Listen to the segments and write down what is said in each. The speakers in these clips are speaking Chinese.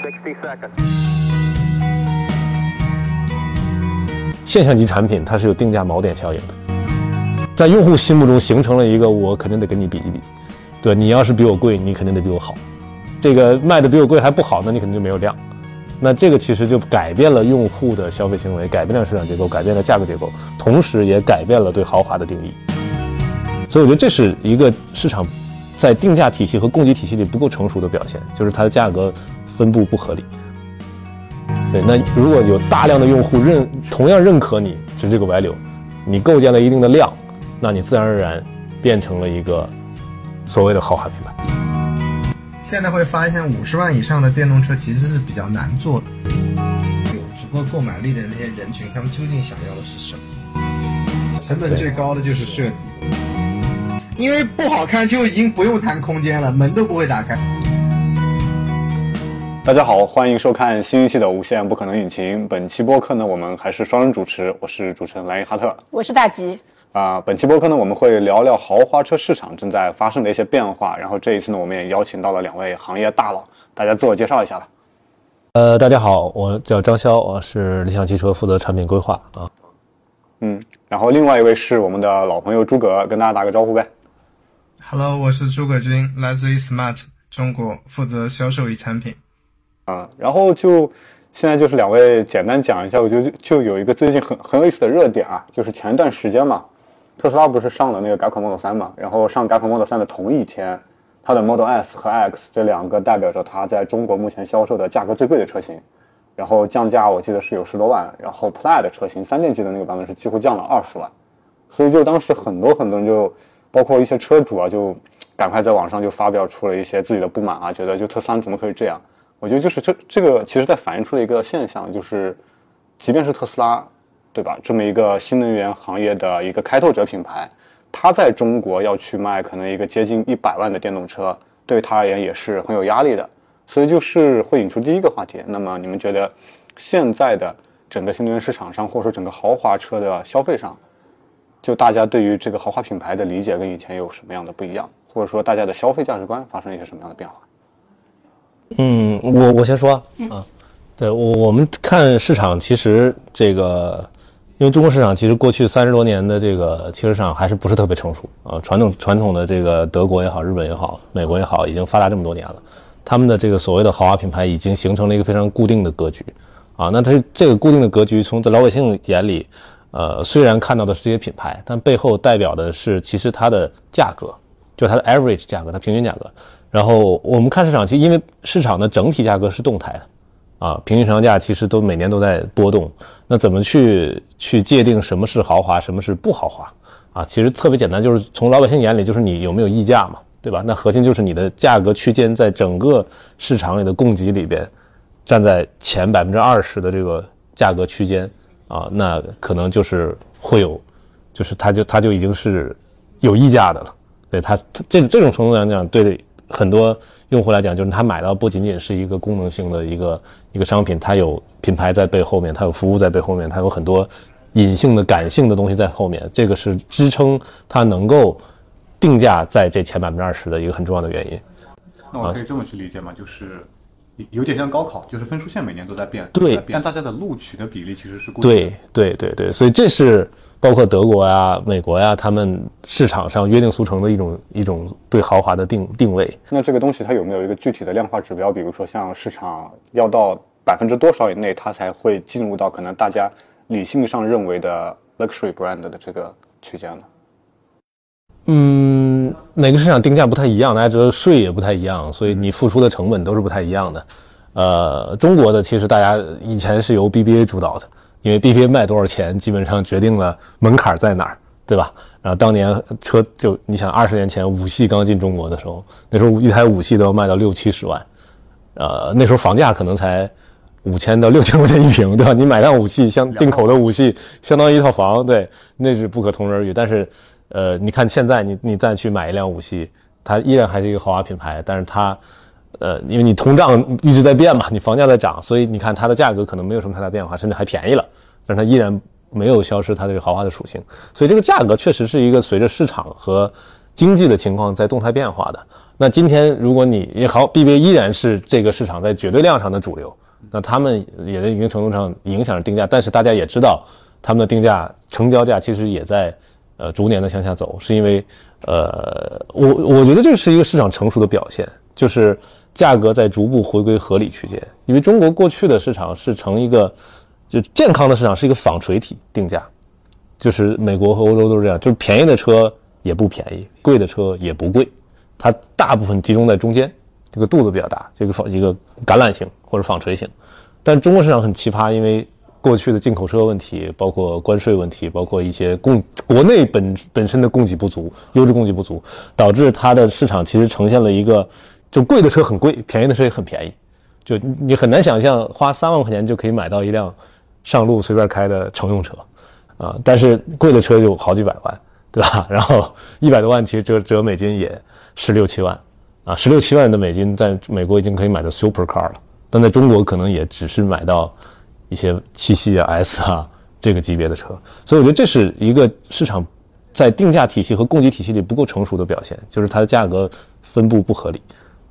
Sixty seconds. 现象级产品它是有定价锚点效应的，在用户心目中形成了一个我肯定得跟你比一比，对你要是比我贵，你肯定得比我好，这个卖的比我贵还不好，那你肯定就没有量。那这个其实就改变了用户的消费行为，改变了市场结构，改变了价格结构，同时也改变了对豪华的定义。所以我觉得这是一个市场在定价体系和供给体系里不够成熟的表现，就是它的价格分布不合理。对，那如果有大量的用户认同样认可你是这个 value，你构建了一定的量，那你自然而然变成了一个所谓的豪华品牌。现在会发现，五十万以上的电动车其实是比较难做的。有足够购买力的那些人群，他们究竟想要的是什么？成本最高的就是设计，因为不好看就已经不用谈空间了，门都不会打开。大家好，欢迎收看新一期的《无限不可能引擎》。本期播客呢，我们还是双人主持，我是主持人莱因哈特。我是大吉。啊、本期播客呢，我们会聊聊豪华车市场正在发生的一些变化。然后这一次呢，我们也邀请到了两位行业大佬，大家自我介绍一下吧。呃，大家好，我叫张潇，我是理想汽车负责产品规划啊。嗯，然后另外一位是我们的老朋友诸葛，跟大家打个招呼呗。Hello，我是诸葛军，来自于 Smart 中国，负责销售与产品。啊、然后就现在就是两位简单讲一下，我觉得就有一个最近很很有意思的热点啊，就是前一段时间嘛，特斯拉不是上了那个改款 Model 3嘛，然后上改款 Model 3的同一天，它的 Model S 和 X 这两个代表着它在中国目前销售的价格最贵的车型，然后降价我记得是有十多万，然后 Plaid 的车型三电机的那个版本是几乎降了二十万，所以就当时很多很多人就包括一些车主啊，就赶快在网上就发表出了一些自己的不满啊，觉得就特斯拉怎么可以这样。我觉得就是这这个其实在反映出一个现象，就是即便是特斯拉，对吧？这么一个新能源行业的一个开拓者品牌，它在中国要去卖可能一个接近一百万的电动车，对它而言也是很有压力的。所以就是会引出第一个话题。那么你们觉得现在的整个新能源市场上，或者说整个豪华车的消费上，就大家对于这个豪华品牌的理解跟以前有什么样的不一样，或者说大家的消费价值观发生一些什么样的变化？嗯，我我先说啊，对我我们看市场，其实这个，因为中国市场其实过去三十多年的这个汽车市场还是不是特别成熟啊，传统传统的这个德国也好，日本也好，美国也好，已经发达这么多年了，他们的这个所谓的豪华品牌已经形成了一个非常固定的格局啊，那它这个固定的格局，从在老百姓眼里，呃，虽然看到的是这些品牌，但背后代表的是其实它的价格，就是它的 average 价格，它平均价格。然后我们看市场，其实因为市场的整体价格是动态的，啊，平均市场价其实都每年都在波动。那怎么去去界定什么是豪华，什么是不豪华啊？其实特别简单，就是从老百姓眼里，就是你有没有溢价嘛，对吧？那核心就是你的价格区间在整个市场里的供给里边，站在前百分之二十的这个价格区间啊，那可能就是会有，就是它就它就已经是有溢价的了。对它这这种程度来讲，对很多用户来讲，就是他买到不仅仅是一个功能性的一个一个商品，它有品牌在背后面，它有服务在背后面，它有很多隐性的感性的东西在后面，这个是支撑它能够定价在这前百分之二十的一个很重要的原因。那我可以这么去理解吗？就是有点像高考，就是分数线每年都在变，对但大家的录取的比例其实是固定的。对对对对，所以这是包括德国呀、美国呀，他们市场上约定俗成的一种一种对豪华的定定位。那这个东西它有没有一个具体的量化指标？比如说像市场要到百分之多少以内，它才会进入到可能大家理性上认为的 luxury brand 的这个区间呢？嗯，每个市场定价不太一样，大家知道税也不太一样，所以你付出的成本都是不太一样的。呃，中国的其实大家以前是由 BBA 主导的，因为 BBA 卖多少钱，基本上决定了门槛在哪儿，对吧？然后当年车就你想，二十年前五系刚进中国的时候，那时候一台五系都要卖到六七十万，呃，那时候房价可能才五千到六千块钱一平，对吧？你买辆五系，像进口的五系，相当于一套房，对，那是不可同日而语。但是，呃，你看现在你你再去买一辆五系，它依然还是一个豪华品牌，但是它，呃，因为你通胀一直在变嘛，你房价在涨，所以你看它的价格可能没有什么太大变化，甚至还便宜了，但是它依然没有消失它这个豪华的属性。所以这个价格确实是一个随着市场和经济的情况在动态变化的。那今天如果你也好，BBA 依然是这个市场在绝对量上的主流，那他们也在一定程度上影响着定价。但是大家也知道，他们的定价成交价其实也在呃逐年的向下走，是因为呃我我觉得这是一个市场成熟的表现，就是价格在逐步回归合理区间。因为中国过去的市场是成一个就健康的市场，是一个纺锤体定价，就是美国和欧洲都是这样，就是便宜的车也不便宜，贵的车也不贵。它大部分集中在中间，这个肚子比较大，这个纺一个橄榄型或者纺锤型。但中国市场很奇葩，因为过去的进口车问题，包括关税问题，包括一些供国内本本身的供给不足，优质供给不足，导致它的市场其实呈现了一个，就贵的车很贵，便宜的车也很便宜，就你很难想象花三万块钱就可以买到一辆上路随便开的乘用车，啊，但是贵的车就好几百万，对吧？然后一百多万其实折折美金也。十六七万，啊，十六七万的美金，在美国已经可以买到 super car 了，但在中国可能也只是买到一些七系啊、S 啊这个级别的车，所以我觉得这是一个市场在定价体系和供给体系里不够成熟的表现，就是它的价格分布不合理。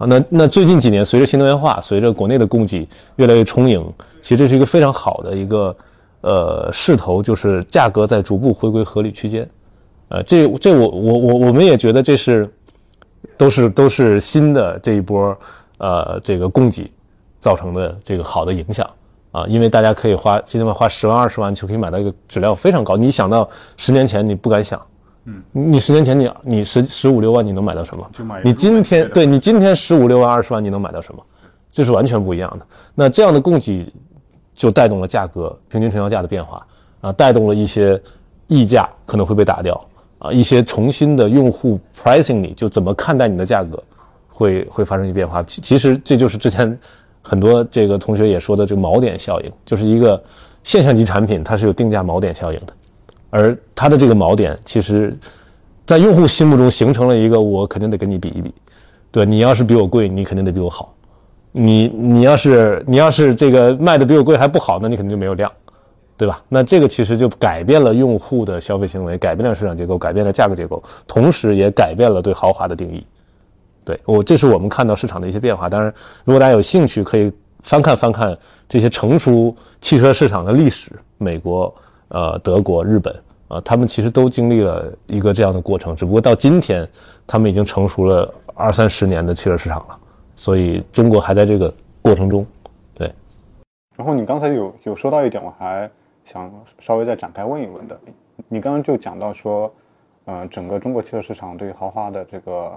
啊。那那最近几年，随着新能源化，随着国内的供给越来越充盈，其实这是一个非常好的一个呃势头，就是价格在逐步回归合理区间，呃，这这我我我我们也觉得这是。都是都是新的这一波，呃，这个供给造成的这个好的影响啊，因为大家可以花，今天花十万二十万就可以买到一个质量非常高。你想到十年前你不敢想，嗯，你十年前你你十十五六万你能买到什么？你今天对你今天十五六万二十万你能买到什么？这是完全不一样的。那这样的供给就带动了价格平均成交价的变化啊，带动了一些溢价可能会被打掉。啊，一些重新的用户 pricing 你就怎么看待你的价格，会会发生一些变化。其实这就是之前很多这个同学也说的这个锚点效应，就是一个现象级产品它是有定价锚点效应的，而它的这个锚点其实，在用户心目中形成了一个我肯定得跟你比一比，对你要是比我贵，你肯定得比我好，你你要是你要是这个卖的比我贵还不好，那你肯定就没有量。对吧？那这个其实就改变了用户的消费行为，改变了市场结构，改变了价格结构，同时也改变了对豪华的定义。对我，这是我们看到市场的一些变化。当然，如果大家有兴趣，可以翻看翻看这些成熟汽车市场的历史，美国、呃，德国、日本啊，他们其实都经历了一个这样的过程。只不过到今天，他们已经成熟了二三十年的汽车市场了，所以中国还在这个过程中。对。然后你刚才有有说到一点，我还。想稍微再展开问一问的，你刚刚就讲到说，呃，整个中国汽车市场对于豪华的这个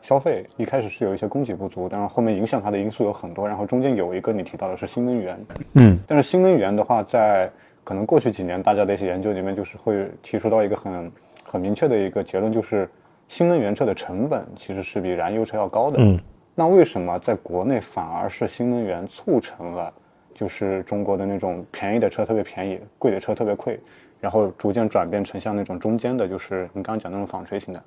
消费一开始是有一些供给不足，但是后面影响它的因素有很多，然后中间有一个你提到的是新能源，嗯，但是新能源的话，在可能过去几年大家的一些研究里面，就是会提出到一个很很明确的一个结论，就是新能源车的成本其实是比燃油车要高的，嗯，那为什么在国内反而是新能源促成了？就是中国的那种便宜的车特别便宜，贵的车特别贵，然后逐渐转变成像那种中间的，就是你刚刚讲那种纺锤型的。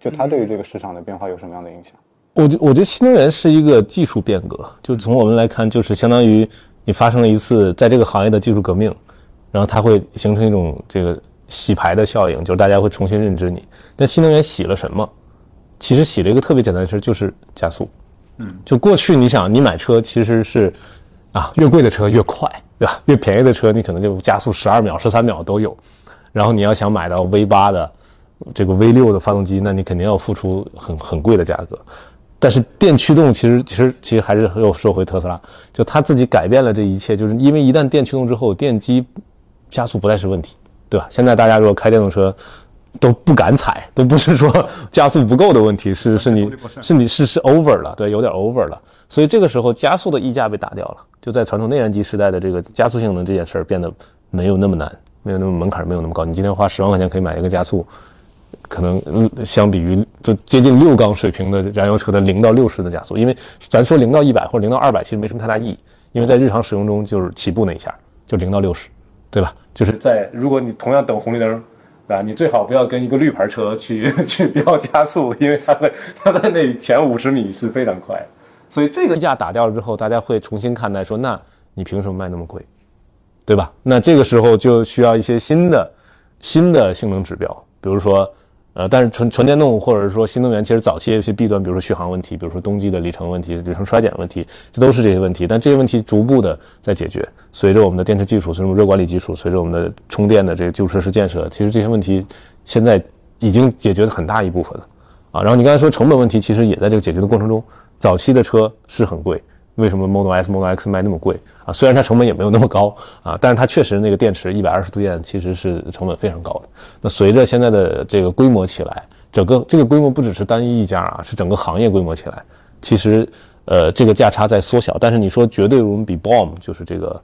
就它对于这个市场的变化有什么样的影响？我觉我觉得新能源是一个技术变革，就从我们来看，就是相当于你发生了一次在这个行业的技术革命，然后它会形成一种这个洗牌的效应，就是大家会重新认知你。那新能源洗了什么？其实洗了一个特别简单的事，就是加速。嗯，就过去你想你买车其实是。啊，越贵的车越快，对吧？越便宜的车你可能就加速十二秒、十三秒都有。然后你要想买到 V 八的这个 V 六的发动机，那你肯定要付出很很贵的价格。但是电驱动其实其实其实还是又说回特斯拉，就它自己改变了这一切，就是因为一旦电驱动之后，电机加速不再是问题，对吧？现在大家如果开电动车都不敢踩，都不是说加速不够的问题，是是你是你是是 over 了，对，有点 over 了。所以这个时候加速的溢价被打掉了，就在传统内燃机时代的这个加速性能这件事儿变得没有那么难，没有那么门槛没有那么高。你今天花十万块钱可以买一个加速，可能嗯相比于就接近六缸水平的燃油车的零到六十的加速，因为咱说零到一百或者零到二百其实没什么太大意义，因为在日常使用中就是起步那一下就零到六十，对吧？就是在如果你同样等红绿灯，啊，你最好不要跟一个绿牌车去 去飙加速，因为它在它在那前五十米是非常快。所以这个价打掉了之后，大家会重新看待说，那你凭什么卖那么贵，对吧？那这个时候就需要一些新的新的性能指标，比如说，呃，但是纯纯电动或者是说新能源，其实早期有些弊端，比如说续航问题，比如说冬季的里程问题、里程衰减问题，这都是这些问题。但这些问题逐步的在解决，随着我们的电池技术，随着我们热管理技术，随着我们的充电的这个基础设施建设，其实这些问题现在已经解决了很大一部分了。啊，然后你刚才说成本问题，其实也在这个解决的过程中。早期的车是很贵，为什么 Model S、Model X 卖那么贵啊？虽然它成本也没有那么高啊，但是它确实那个电池一百二十度电其实是成本非常高的。那随着现在的这个规模起来，整个这个规模不只是单一一家啊，是整个行业规模起来，其实呃这个价差在缩小。但是你说绝对我们比 BOM 就是这个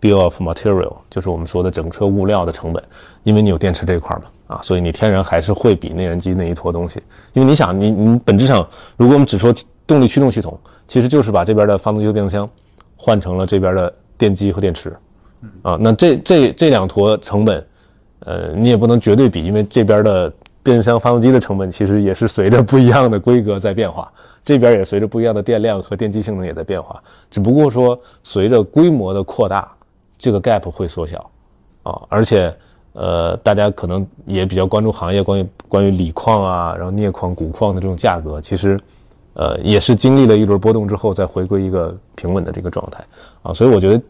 Bill of Material，就是我们说的整车物料的成本，因为你有电池这一块嘛。啊，所以你天然还是会比内燃机那一坨东西，因为你想，你你本质上，如果我们只说动力驱动系统，其实就是把这边的发动机和变速箱换成了这边的电机和电池，啊，那这这这两坨成本，呃，你也不能绝对比，因为这边的变速箱、发动机的成本其实也是随着不一样的规格在变化，这边也随着不一样的电量和电机性能也在变化，只不过说随着规模的扩大，这个 gap 会缩小，啊，而且。呃，大家可能也比较关注行业关于关于锂矿啊，然后镍矿、钴矿的这种价格，其实，呃，也是经历了一轮波动之后再回归一个平稳的这个状态啊。所以我觉得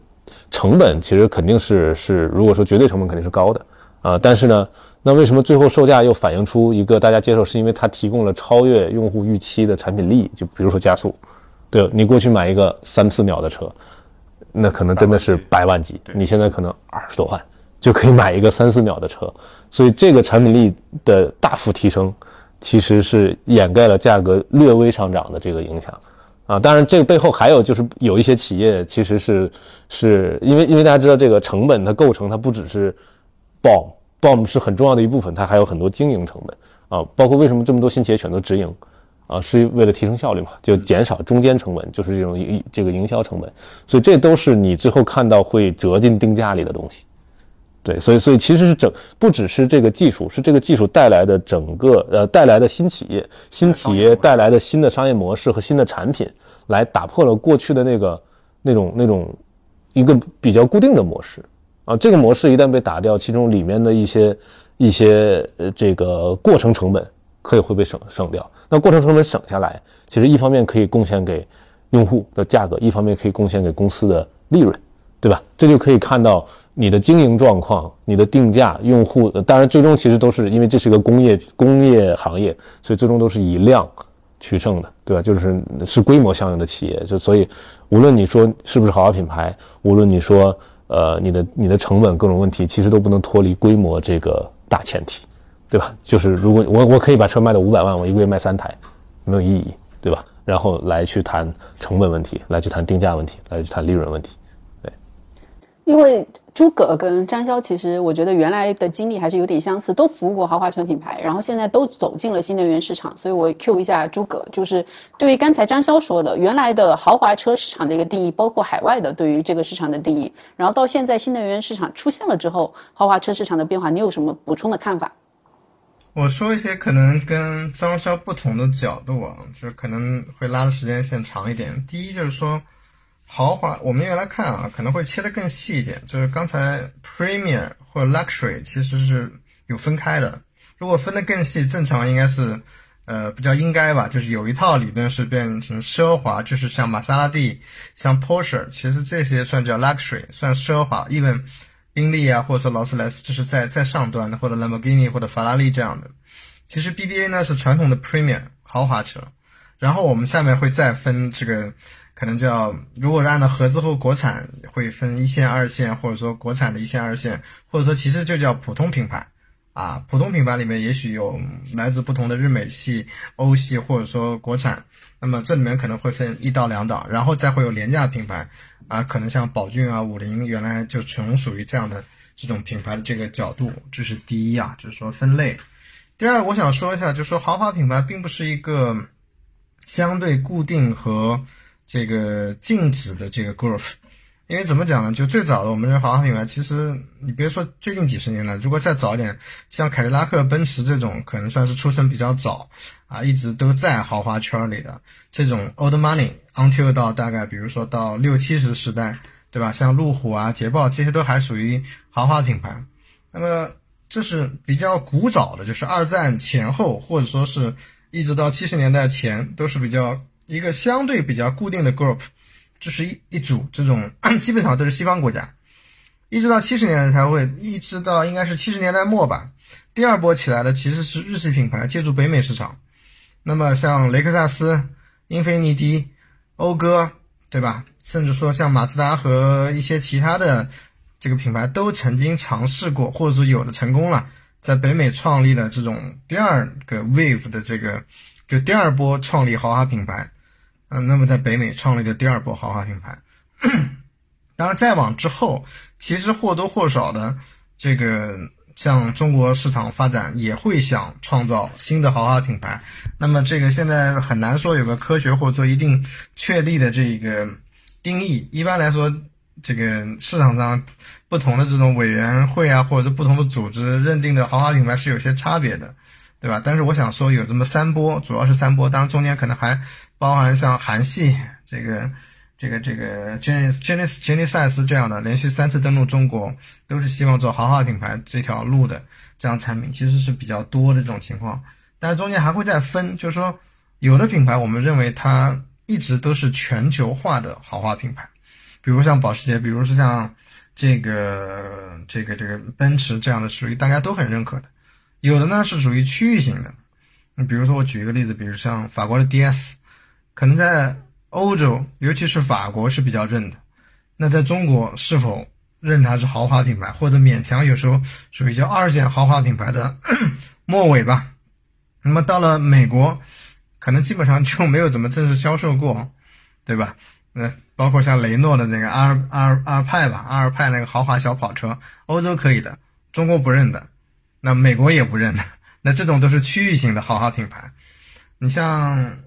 成本其实肯定是是，如果说绝对成本肯定是高的啊。但是呢，那为什么最后售价又反映出一个大家接受，是因为它提供了超越用户预期的产品力？就比如说加速，对你过去买一个三四秒的车，那可能真的是百万级，你现在可能二十多万。就可以买一个三四秒的车，所以这个产品力的大幅提升，其实是掩盖了价格略微上涨的这个影响，啊，当然这个背后还有就是有一些企业其实是是因为因为大家知道这个成本它构成它不只是，BOM，BOM 是很重要的一部分，它还有很多经营成本。啊，包括为什么这么多新企业选择直营，啊，是为了提升效率嘛，就减少中间成本，就是这种营这个营销成本，所以这都是你最后看到会折进定价里的东西。对，所以所以其实是整不只是这个技术，是这个技术带来的整个呃带来的新企业，新企业带来的新的商业模式和新的产品，来打破了过去的那个那种那种一个比较固定的模式啊。这个模式一旦被打掉，其中里面的一些一些呃这个过程成本可以会被省省掉。那过程成本省下来，其实一方面可以贡献给用户的价格，一方面可以贡献给公司的利润，对吧？这就可以看到。你的经营状况、你的定价、用户，当然最终其实都是因为这是一个工业工业行业，所以最终都是以量取胜的，对吧？就是是规模效应的企业，就所以无论你说是不是豪华品牌，无论你说呃你的你的成本各种问题，其实都不能脱离规模这个大前提，对吧？就是如果我我可以把车卖到五百万，我一个月卖三台，没有意义，对吧？然后来去谈成本问题，来去谈定价问题，来去谈利润问题，对，因为。诸葛跟张潇，其实我觉得原来的经历还是有点相似，都服务过豪华车品牌，然后现在都走进了新能源市场。所以我 Q 一下诸葛，就是对于刚才张潇说的原来的豪华车市场的一个定义，包括海外的对于这个市场的定义，然后到现在新能源市场出现了之后，豪华车市场的变化，你有什么补充的看法？我说一些可能跟张潇不同的角度啊，就是可能会拉的时间线长一点。第一就是说。豪华，我们原来看啊，可能会切得更细一点。就是刚才 premium 或者 luxury 其实是有分开的。如果分得更细，正常应该是，呃，比较应该吧。就是有一套理论是变成奢华，就是像玛莎拉蒂、像 Porsche，其实这些算叫 luxury，算奢华。even 宾利啊，或者说劳斯莱斯，这是在在上端的，或者兰博基尼或者法拉利这样的。其实 BBA 呢是传统的 premium 豪华车。然后我们下面会再分这个。可能叫，如果是按照合资或国产，会分一线、二线，或者说国产的一线、二线，或者说其实就叫普通品牌，啊，普通品牌里面也许有来自不同的日美系、欧系，或者说国产，那么这里面可能会分一到两档，然后再会有廉价品牌，啊，可能像宝骏啊、五菱，原来就纯属于这样的这种品牌的这个角度，这是第一啊，就是说分类。第二，我想说一下，就是说豪华品牌并不是一个相对固定和。这个静止的这个 growth，因为怎么讲呢？就最早的我们这豪华品牌，其实你别说最近几十年了，如果再早一点，像凯迪拉克、奔驰这种，可能算是出生比较早啊，一直都在豪华圈里的这种 old money，until 到大概比如说到六七十时代，对吧？像路虎啊、捷豹这些都还属于豪华品牌。那么这是比较古早的，就是二战前后，或者说是一直到七十年代前，都是比较一个相对比较固定的 group，这是一一组这种 基本上都是西方国家，一直到七十年代才会，一直到应该是七十年代末吧。第二波起来的其实是日系品牌借助北美市场，那么像雷克萨斯、英菲尼迪、讴歌，对吧？甚至说像马自达和一些其他的。这个品牌都曾经尝试过，或者说有的成功了，在北美创立的这种第二个 wave 的这个，就第二波创立豪华品牌，嗯，那么在北美创立的第二波豪华品牌，当然再往之后，其实或多或少的这个向中国市场发展也会想创造新的豪华品牌，那么这个现在很难说有个科学或者说一定确立的这个定义，一般来说。这个市场上不同的这种委员会啊，或者是不同的组织认定的豪华品牌是有些差别的，对吧？但是我想说有这么三波，主要是三波，当然中间可能还包含像韩系这个、这个、这个 Genesis、Genesis、Genesis 这样的，连续三次登陆中国，都是希望做豪华品牌这条路的这样产品，其实是比较多的这种情况。但是中间还会再分，就是说有的品牌我们认为它一直都是全球化的豪华品牌。比如像保时捷，比如是像这个这个这个奔驰这样的，属于大家都很认可的。有的呢是属于区域型的，你比如说我举一个例子，比如像法国的 DS，可能在欧洲，尤其是法国是比较认的。那在中国是否认它是豪华品牌，或者勉强有时候属于叫二线豪华品牌的 末尾吧？那么到了美国，可能基本上就没有怎么正式销售过，对吧？那包括像雷诺的那个阿尔阿尔阿尔派吧，阿尔派那个豪华小跑车，欧洲可以的，中国不认的，那美国也不认的，那这种都是区域性的豪华品牌。你像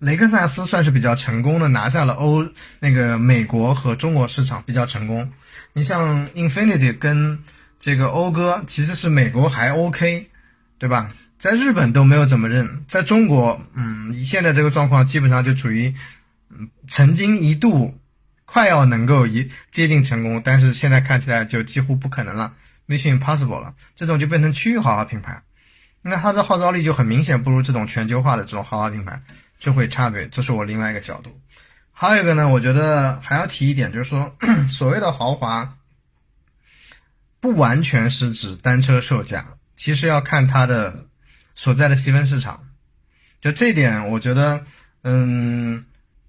雷克萨斯算是比较成功的，拿下了欧那个美国和中国市场比较成功。你像 Infinity 跟这个讴歌，其实是美国还 OK，对吧？在日本都没有怎么认，在中国，嗯，以现在这个状况，基本上就处于。嗯曾经一度快要能够一接近成功，但是现在看起来就几乎不可能了，mission impossible 了。这种就变成区域豪华品牌，那它的号召力就很明显不如这种全球化的这种豪华品牌，就会差别。这是我另外一个角度。还有一个呢，我觉得还要提一点，就是说 所谓的豪华，不完全是指单车售价，其实要看它的所在的细分市场。就这点，我觉得，嗯。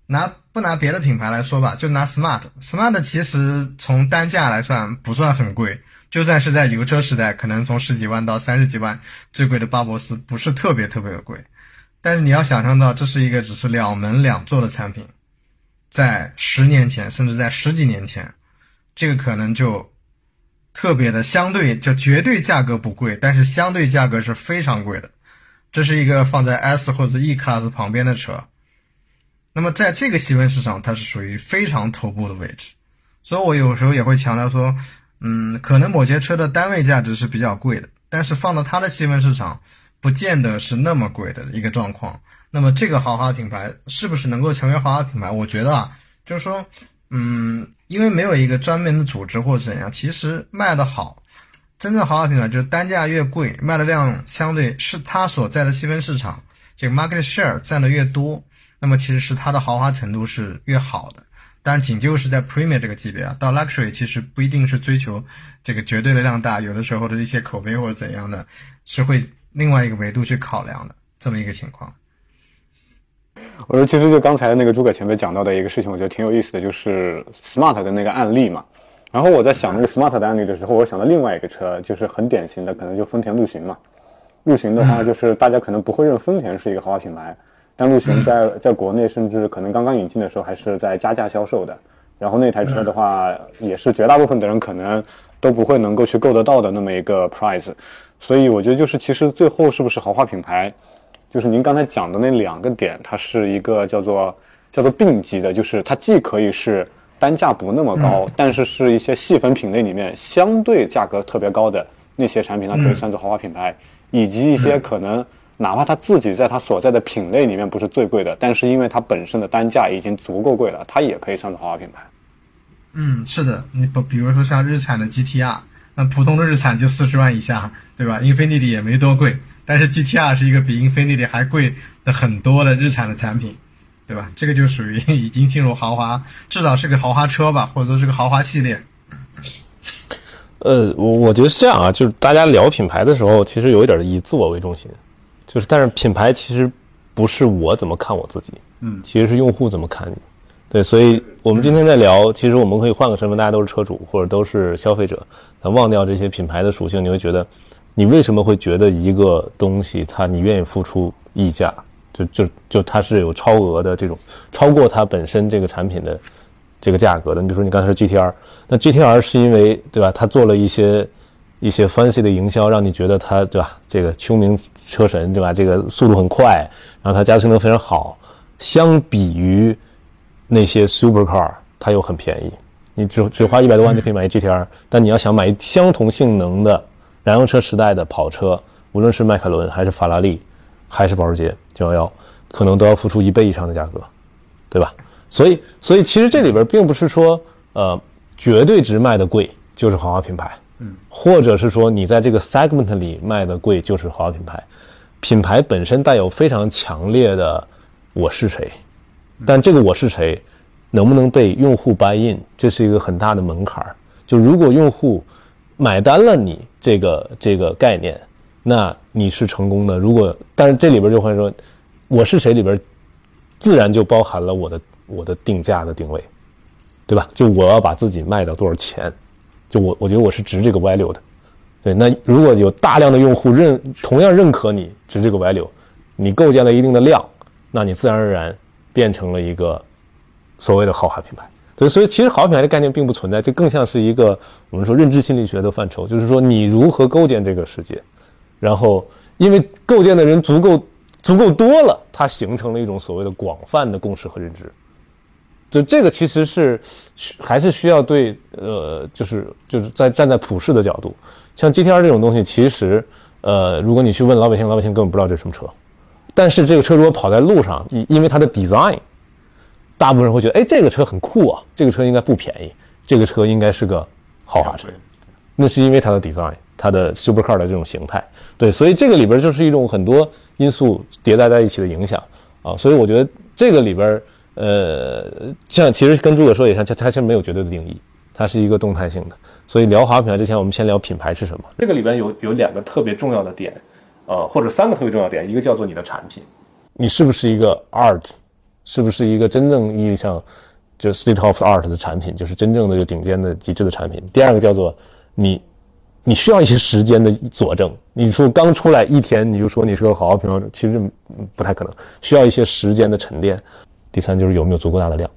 拿不拿别的品牌来说吧，就拿 Smart，Smart 其实从单价来算不算很贵，就算是在油车时代，可能从十几万到三十几万，最贵的巴博斯不是特别特别的贵。但是你要想象到，这是一个只是两门两座的产品，在十年前，甚至在十几年前，这个可能就特别的相对，就绝对价格不贵，但是相对价格是非常贵的。这是一个放在 S 或者 E Class 旁边的车。那么在这个细分市场，它是属于非常头部的位置，所以我有时候也会强调说，嗯，可能某些车的单位价值是比较贵的，但是放到它的细分市场，不见得是那么贵的一个状况。那么这个豪华品牌是不是能够成为豪华品牌？我觉得啊，就是说，嗯，因为没有一个专门的组织或者怎样，其实卖的好，真正豪华品牌就是单价越贵，卖的量相对是它所在的细分市场这个 market share 占的越多。那么其实是它的豪华程度是越好的，但是仅就是在 Premier 这个级别啊，到 Luxury 其实不一定是追求这个绝对的量大，有的时候的一些口碑或者怎样的，是会另外一个维度去考量的这么一个情况。我说，其实就刚才那个诸葛前辈讲到的一个事情，我觉得挺有意思的，就是 Smart 的那个案例嘛。然后我在想那个 Smart 的案例的时候，我想到另外一个车，就是很典型的，可能就丰田陆巡嘛。陆巡的话，就是大家可能不会认丰田是一个豪华品牌。但陆巡在在国内，甚至可能刚刚引进的时候，还是在加价销售的。然后那台车的话，也是绝大部分的人可能都不会能够去够得到的那么一个 price。所以我觉得，就是其实最后是不是豪华品牌，就是您刚才讲的那两个点，它是一个叫做叫做并级的，就是它既可以是单价不那么高，但是是一些细分品类里面相对价格特别高的那些产品，它可以算作豪华品牌，以及一些可能。哪怕它自己在它所在的品类里面不是最贵的，但是因为它本身的单价已经足够贵了，它也可以算作豪华品牌。嗯，是的，你不比如说像日产的 GTR，那普通的日产就四十万以下，对吧？Infinity 也没多贵，但是 GTR 是一个比 Infinity 还贵的很多的日产的产品，对吧？这个就属于已经进入豪华，至少是个豪华车吧，或者说是个豪华系列。呃，我我觉得是这样啊，就是大家聊品牌的时候，其实有一点以自我为中心，就是但是品牌其实不是我怎么看我自己，嗯其实是用户怎么看你。对，所以我们今天在聊，其实我们可以换个身份，大家都是车主或者都是消费者，那忘掉这些品牌的属性，你会觉得，你为什么会觉得一个东西它你愿意付出溢价，就就就它是有超额的这种超过它本身这个产品的这个价格的。你比如说你刚才说 GTR，那 GTR 是因为对吧？它做了一些一些 fancy 的营销，让你觉得它对吧？这个秋名车神对吧？这个速度很快，然后它加速性能非常好，相比于那些 supercar，它又很便宜，你只只花一百多万就可以买一 GTR，但你要想买一相同性能的燃油车时代的跑车，无论是迈凯伦还是法拉利，还是保时捷911，可能都要付出一倍以上的价格，对吧？所以，所以其实这里边并不是说，呃，绝对值卖的贵就是豪华品牌，嗯，或者是说你在这个 segment 里卖的贵就是豪华品牌，品牌本身带有非常强烈的我是谁，但这个我是谁，能不能被用户 buy in，这是一个很大的门槛儿。就如果用户买单了你这个这个概念，那你是成功的。如果但是这里边就会说，我是谁里边，自然就包含了我的我的定价的定位，对吧？就我要把自己卖到多少钱，就我我觉得我是值这个 value 的。对，那如果有大量的用户认同样认可你值这个 value，你构建了一定的量，那你自然而然变成了一个所谓的豪华品牌。对，所以其实豪华品牌的概念并不存在，这更像是一个我们说认知心理学的范畴，就是说你如何构建这个世界，然后因为构建的人足够足够多了，它形成了一种所谓的广泛的共识和认知。就这个其实是还是需要对呃，就是就是在站在普世的角度，像 GTR 这种东西，其实呃，如果你去问老百姓，老百姓根本不知道这是什么车。但是这个车如果跑在路上，因因为它的 design，大部分人会觉得，哎，这个车很酷啊，这个车应该不便宜，这个车应该是个豪华车。那是因为它的 design，它的 supercar 的这种形态。对，所以这个里边就是一种很多因素叠加在一起的影响啊。所以我觉得这个里边，呃，像其实跟诸葛说也像，它它其实没有绝对的定义，它是一个动态性的。所以聊豪华品牌之前，我们先聊品牌是什么。这个里边有有两个特别重要的点，呃，或者三个特别重要点，一个叫做你的产品，你是不是一个 art，是不是一个真正意义上就 state of art 的产品，就是真正的就顶尖的极致的产品。第二个叫做你，你需要一些时间的佐证。你说刚出来一天你就说你是个豪华品牌，其实不太可能，需要一些时间的沉淀。第三就是有没有足够大的量。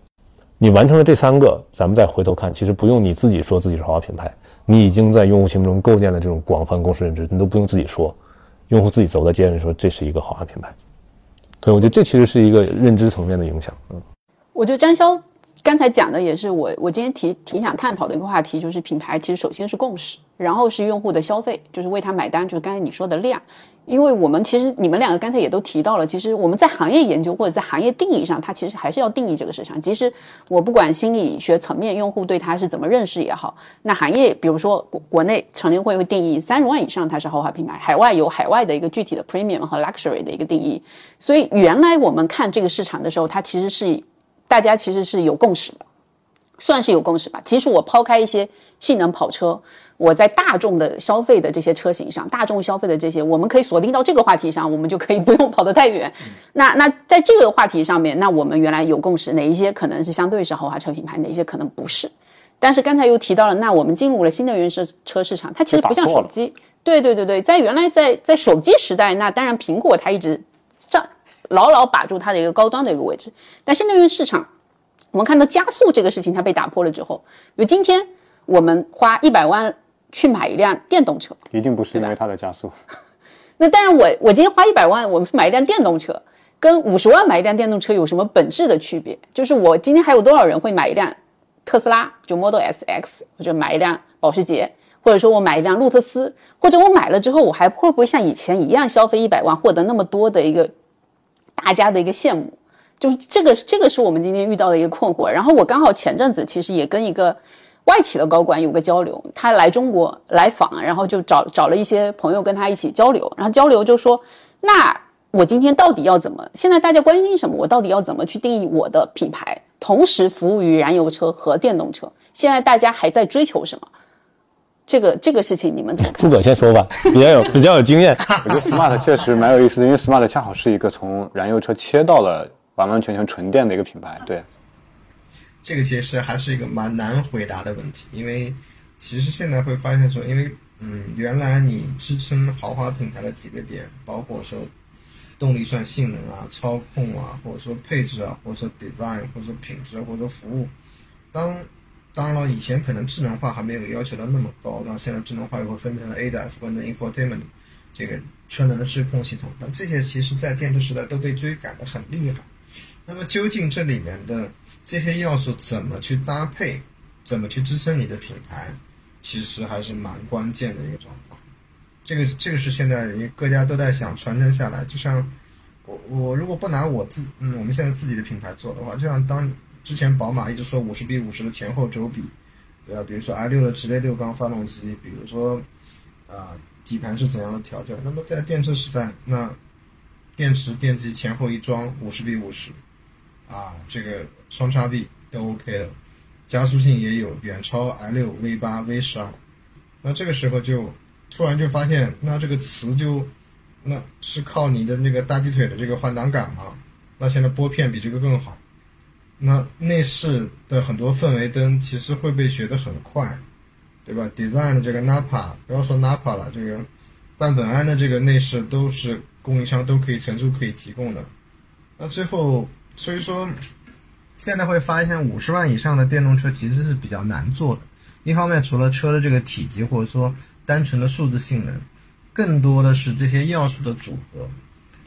你完成了这三个，咱们再回头看，其实不用你自己说自己是豪华品牌，你已经在用户心目中构建了这种广泛共识认知，你都不用自己说，用户自己走在街上说这是一个豪华品牌。所以我觉得这其实是一个认知层面的影响。嗯，我觉得张潇刚才讲的也是我我今天提挺想探讨的一个话题，就是品牌其实首先是共识，然后是用户的消费，就是为他买单，就是刚才你说的量。因为我们其实你们两个刚才也都提到了，其实我们在行业研究或者在行业定义上，它其实还是要定义这个市场。即使我不管心理学层面用户对它是怎么认识也好，那行业比如说国国内成联会会定义三十万以上它是豪华品牌，海外有海外的一个具体的 premium 和 luxury 的一个定义。所以原来我们看这个市场的时候，它其实是大家其实是有共识的。算是有共识吧。即使我抛开一些性能跑车，我在大众的消费的这些车型上，大众消费的这些，我们可以锁定到这个话题上，我们就可以不用 跑得太远。那那在这个话题上面，那我们原来有共识，哪一些可能是相对是豪华车品牌，哪一些可能不是。但是刚才又提到了，那我们进入了新能源车车市场，它其实不像手机。对对对对，在原来在在手机时代，那当然苹果它一直占牢牢把住它的一个高端的一个位置，但新能源市场。我们看到加速这个事情它被打破了之后，比如今天我们花一百万去买一辆电动车，一定不是因为它的加速。那当然我，我今天花一百万，我们买一辆电动车，跟五十万买一辆电动车有什么本质的区别？就是我今天还有多少人会买一辆特斯拉，就 Model S X，或者买一辆保时捷，或者说我买一辆路特斯，或者我买了之后，我还会不会像以前一样消费一百万，获得那么多的一个大家的一个羡慕？就是这个，这个是我们今天遇到的一个困惑。然后我刚好前阵子其实也跟一个外企的高管有个交流，他来中国来访，然后就找找了一些朋友跟他一起交流，然后交流就说，那我今天到底要怎么？现在大家关心什么？我到底要怎么去定义我的品牌，同时服务于燃油车和电动车？现在大家还在追求什么？这个这个事情你们怎么看？诸葛先说吧，比较有比较有经验。我觉得 Smart 确实蛮有意思的，因为 Smart 恰好是一个从燃油车切到了完完全全纯电的一个品牌。对，这个其实还是一个蛮难回答的问题，因为其实现在会发现说，因为嗯，原来你支撑豪华品牌的几个点，包括说动力算性能啊、操控啊，或者说配置啊，或者说 design，或者说品质，或者说服务，当当然了，以前可能智能化还没有要求到那么高，那现在智能化又会分成了 ADAS 或者 infotainment 这个车能的智控系统，那这些其实在电车时代都被追赶的很厉害。那么究竟这里面的这些要素怎么去搭配，怎么去支撑你的品牌，其实还是蛮关键的一个状况。这个这个是现在各家都在想传承下来。就像我我如果不拿我自嗯我们现在自己的品牌做的话，就像当之前宝马一直说五十比五十的前后轴比，对吧？比如说 i 六的直列六缸发动机，比如说啊底盘是怎样的调教。那么在电车时代，那电池电机前后一装五十比五十。啊，这个双叉臂都 OK 的，加速性也有，远超 i 六、V 八、V 十二。那这个时候就突然就发现，那这个磁就那是靠你的那个大鸡腿的这个换挡杆吗？那现在拨片比这个更好。那内饰的很多氛围灯其实会被学得很快，对吧？Design 的这个 Nappa，不要说 Nappa 了，这个半本安的这个内饰都是供应商都可以成熟可以提供的。那最后。所以说，现在会发现五十万以上的电动车其实是比较难做的。一方面，除了车的这个体积或者说单纯的数字性能，更多的是这些要素的组合。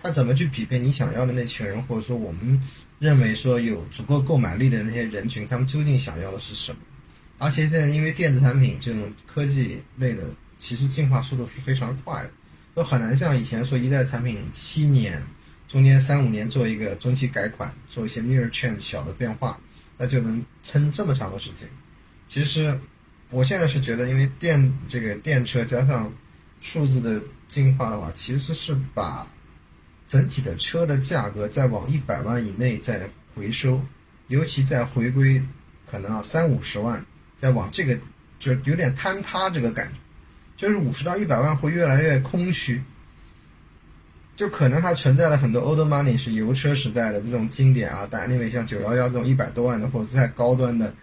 它怎么去匹配你想要的那群人，或者说我们认为说有足够购买力的那些人群，他们究竟想要的是什么？而且现在因为电子产品这种科技类的，其实进化速度是非常快的，都很难像以前说一代产品七年。中间三五年做一个中期改款，做一些 mirror change 小的变化，那就能撑这么长的时间。其实，我现在是觉得，因为电这个电车加上数字的进化的话，其实是把整体的车的价格再往一百万以内再回收，尤其在回归可能啊三五十万，再往这个就有点坍塌这个感觉，就是五十到一百万会越来越空虚。就可能它存在了很多 old money 是油车时代的这种经典啊，但因为像九幺幺这种一百多万的或者再高端的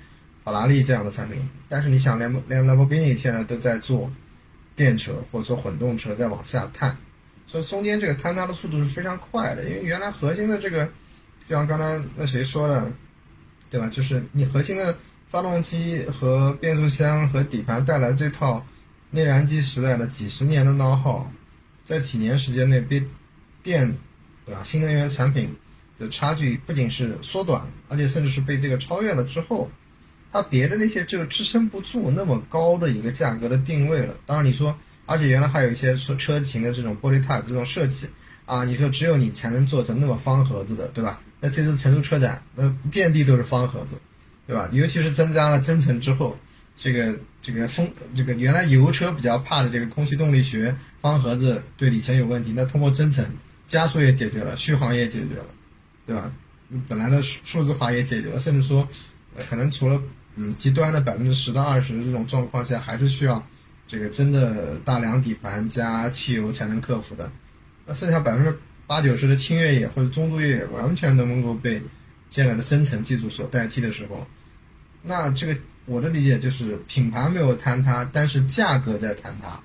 法拉利这样的产品，但是你想连连 Lamborghini 现在都在做电车或者说混动车在往下探，所以中间这个坍塌的速度是非常快的，因为原来核心的这个，就像刚才那谁说的，对吧？就是你核心的发动机和变速箱和底盘带来这套内燃机时代的几十年的 know how，在几年时间内被电，对吧？新能源产品的差距不仅是缩短，而且甚至是被这个超越了之后，它别的那些就支撑不住那么高的一个价格的定位了。当然你说，而且原来还有一些车车型的这种玻璃 type 这种设计啊，你说只有你才能做成那么方盒子的，对吧？那这次成都车展，那遍地都是方盒子，对吧？尤其是增加了增程之后，这个这个风，这个原来油车比较怕的这个空气动力学方盒子对里程有问题，那通过增程。加速也解决了，续航也解决了，对吧？本来的数字化也解决了，甚至说，可能除了嗯极端的百分之十到二十这种状况下，还是需要这个真的大梁底盘加汽油才能克服的。那剩下百分之八九十的轻越野或者中度越野，完全都能够被现在的增程技术所代替的时候，那这个我的理解就是品牌没有坍塌，但是价格在坍塌，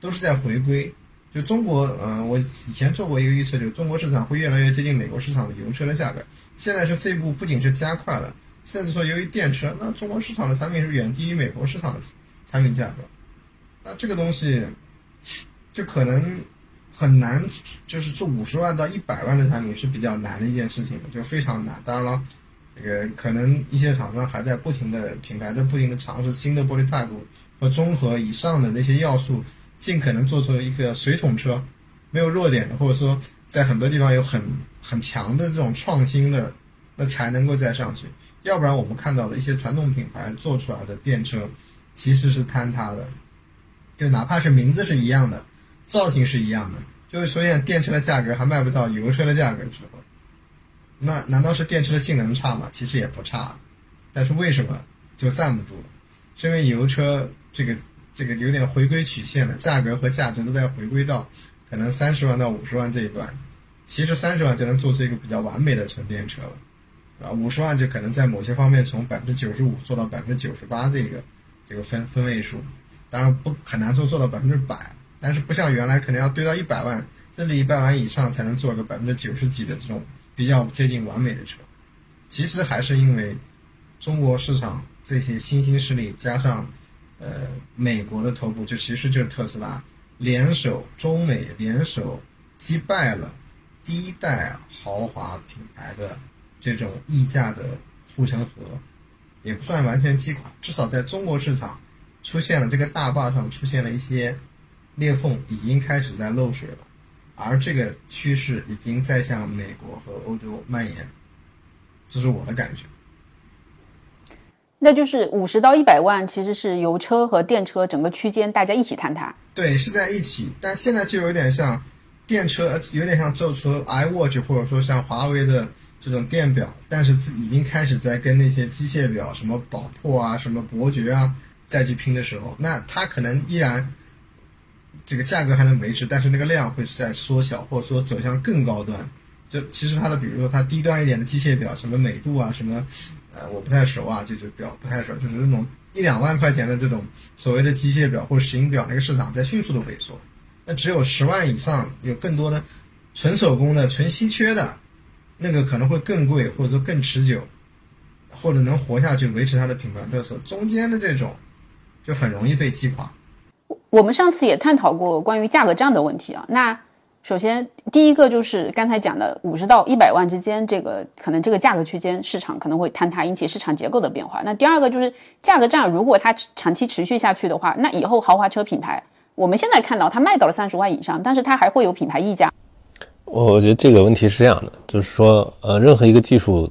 都是在回归。就中国，嗯，我以前做过一个预测，就是中国市场会越来越接近美国市场的油车的价格。现在是这一步不仅是加快了，甚至说由于电车，那中国市场的产品是远低于美国市场的产品价格。那这个东西就可能很难，就是做五十万到一百万的产品是比较难的一件事情，就非常难。当然了，这个可能一些厂商还在不停的品牌在不停的尝试新的玻璃态度和综合以上的那些要素。尽可能做出一个水桶车，没有弱点的，或者说在很多地方有很很强的这种创新的，那才能够再上去。要不然我们看到的一些传统品牌做出来的电车其实是坍塌的，就哪怕是名字是一样的，造型是一样的，就会出现电车的价格还卖不到油车的价格之后，那难道是电车的性能差吗？其实也不差，但是为什么就站不住了？是因为油车这个这个有点回归曲线了，价格和价值都在回归到可能三十万到五十万这一段，其实三十万就能做出一个比较完美的纯电车了。啊，五十万就可能在某些方面从百分之九十五做到百分之九十八这个这个分分位数，当然不很难说做到百分之百，但是不像原来可能要堆到一百万甚至一百万以上才能做个百分之九十几的这种比较接近完美的车。其实还是因为中国市场这些新兴势力加上呃美国的头部，就其实就是特斯拉联手中美联手击败了第一代豪华品牌的。这种溢价的护城河，也不算完全击垮，至少在中国市场出现了这个大坝上出现了一些裂缝，已经开始在漏水了，而这个趋势已经在向美国和欧洲蔓延，这是我的感觉。那就是五十到一百万，其实是油车和电车整个区间大家一起坍塌。对，是在一起，但现在就有点像电车，有点像做出 iWatch，或者说像华为的。这种电表，但是已经开始在跟那些机械表，什么宝珀啊、什么伯爵啊，再去拼的时候，那它可能依然这个价格还能维持，但是那个量会是在缩小，或者说走向更高端。就其实它的，比如说它低端一点的机械表，什么美度啊，什么呃，我不太熟啊，这就表不太熟，就是那种一两万块钱的这种所谓的机械表或者石英表，那个市场在迅速的萎缩。那只有十万以上，有更多的纯手工的、纯稀缺的。那个可能会更贵，或者说更持久，或者能活下去，维持它的品牌特色。中间的这种，就很容易被击垮。我们上次也探讨过关于价格战的问题啊。那首先第一个就是刚才讲的五十到一百万之间，这个可能这个价格区间市场可能会坍塌，引起市场结构的变化。那第二个就是价格战，如果它长期持续下去的话，那以后豪华车品牌，我们现在看到它卖到了三十万以上，但是它还会有品牌溢价。我我觉得这个问题是这样的，就是说，呃，任何一个技术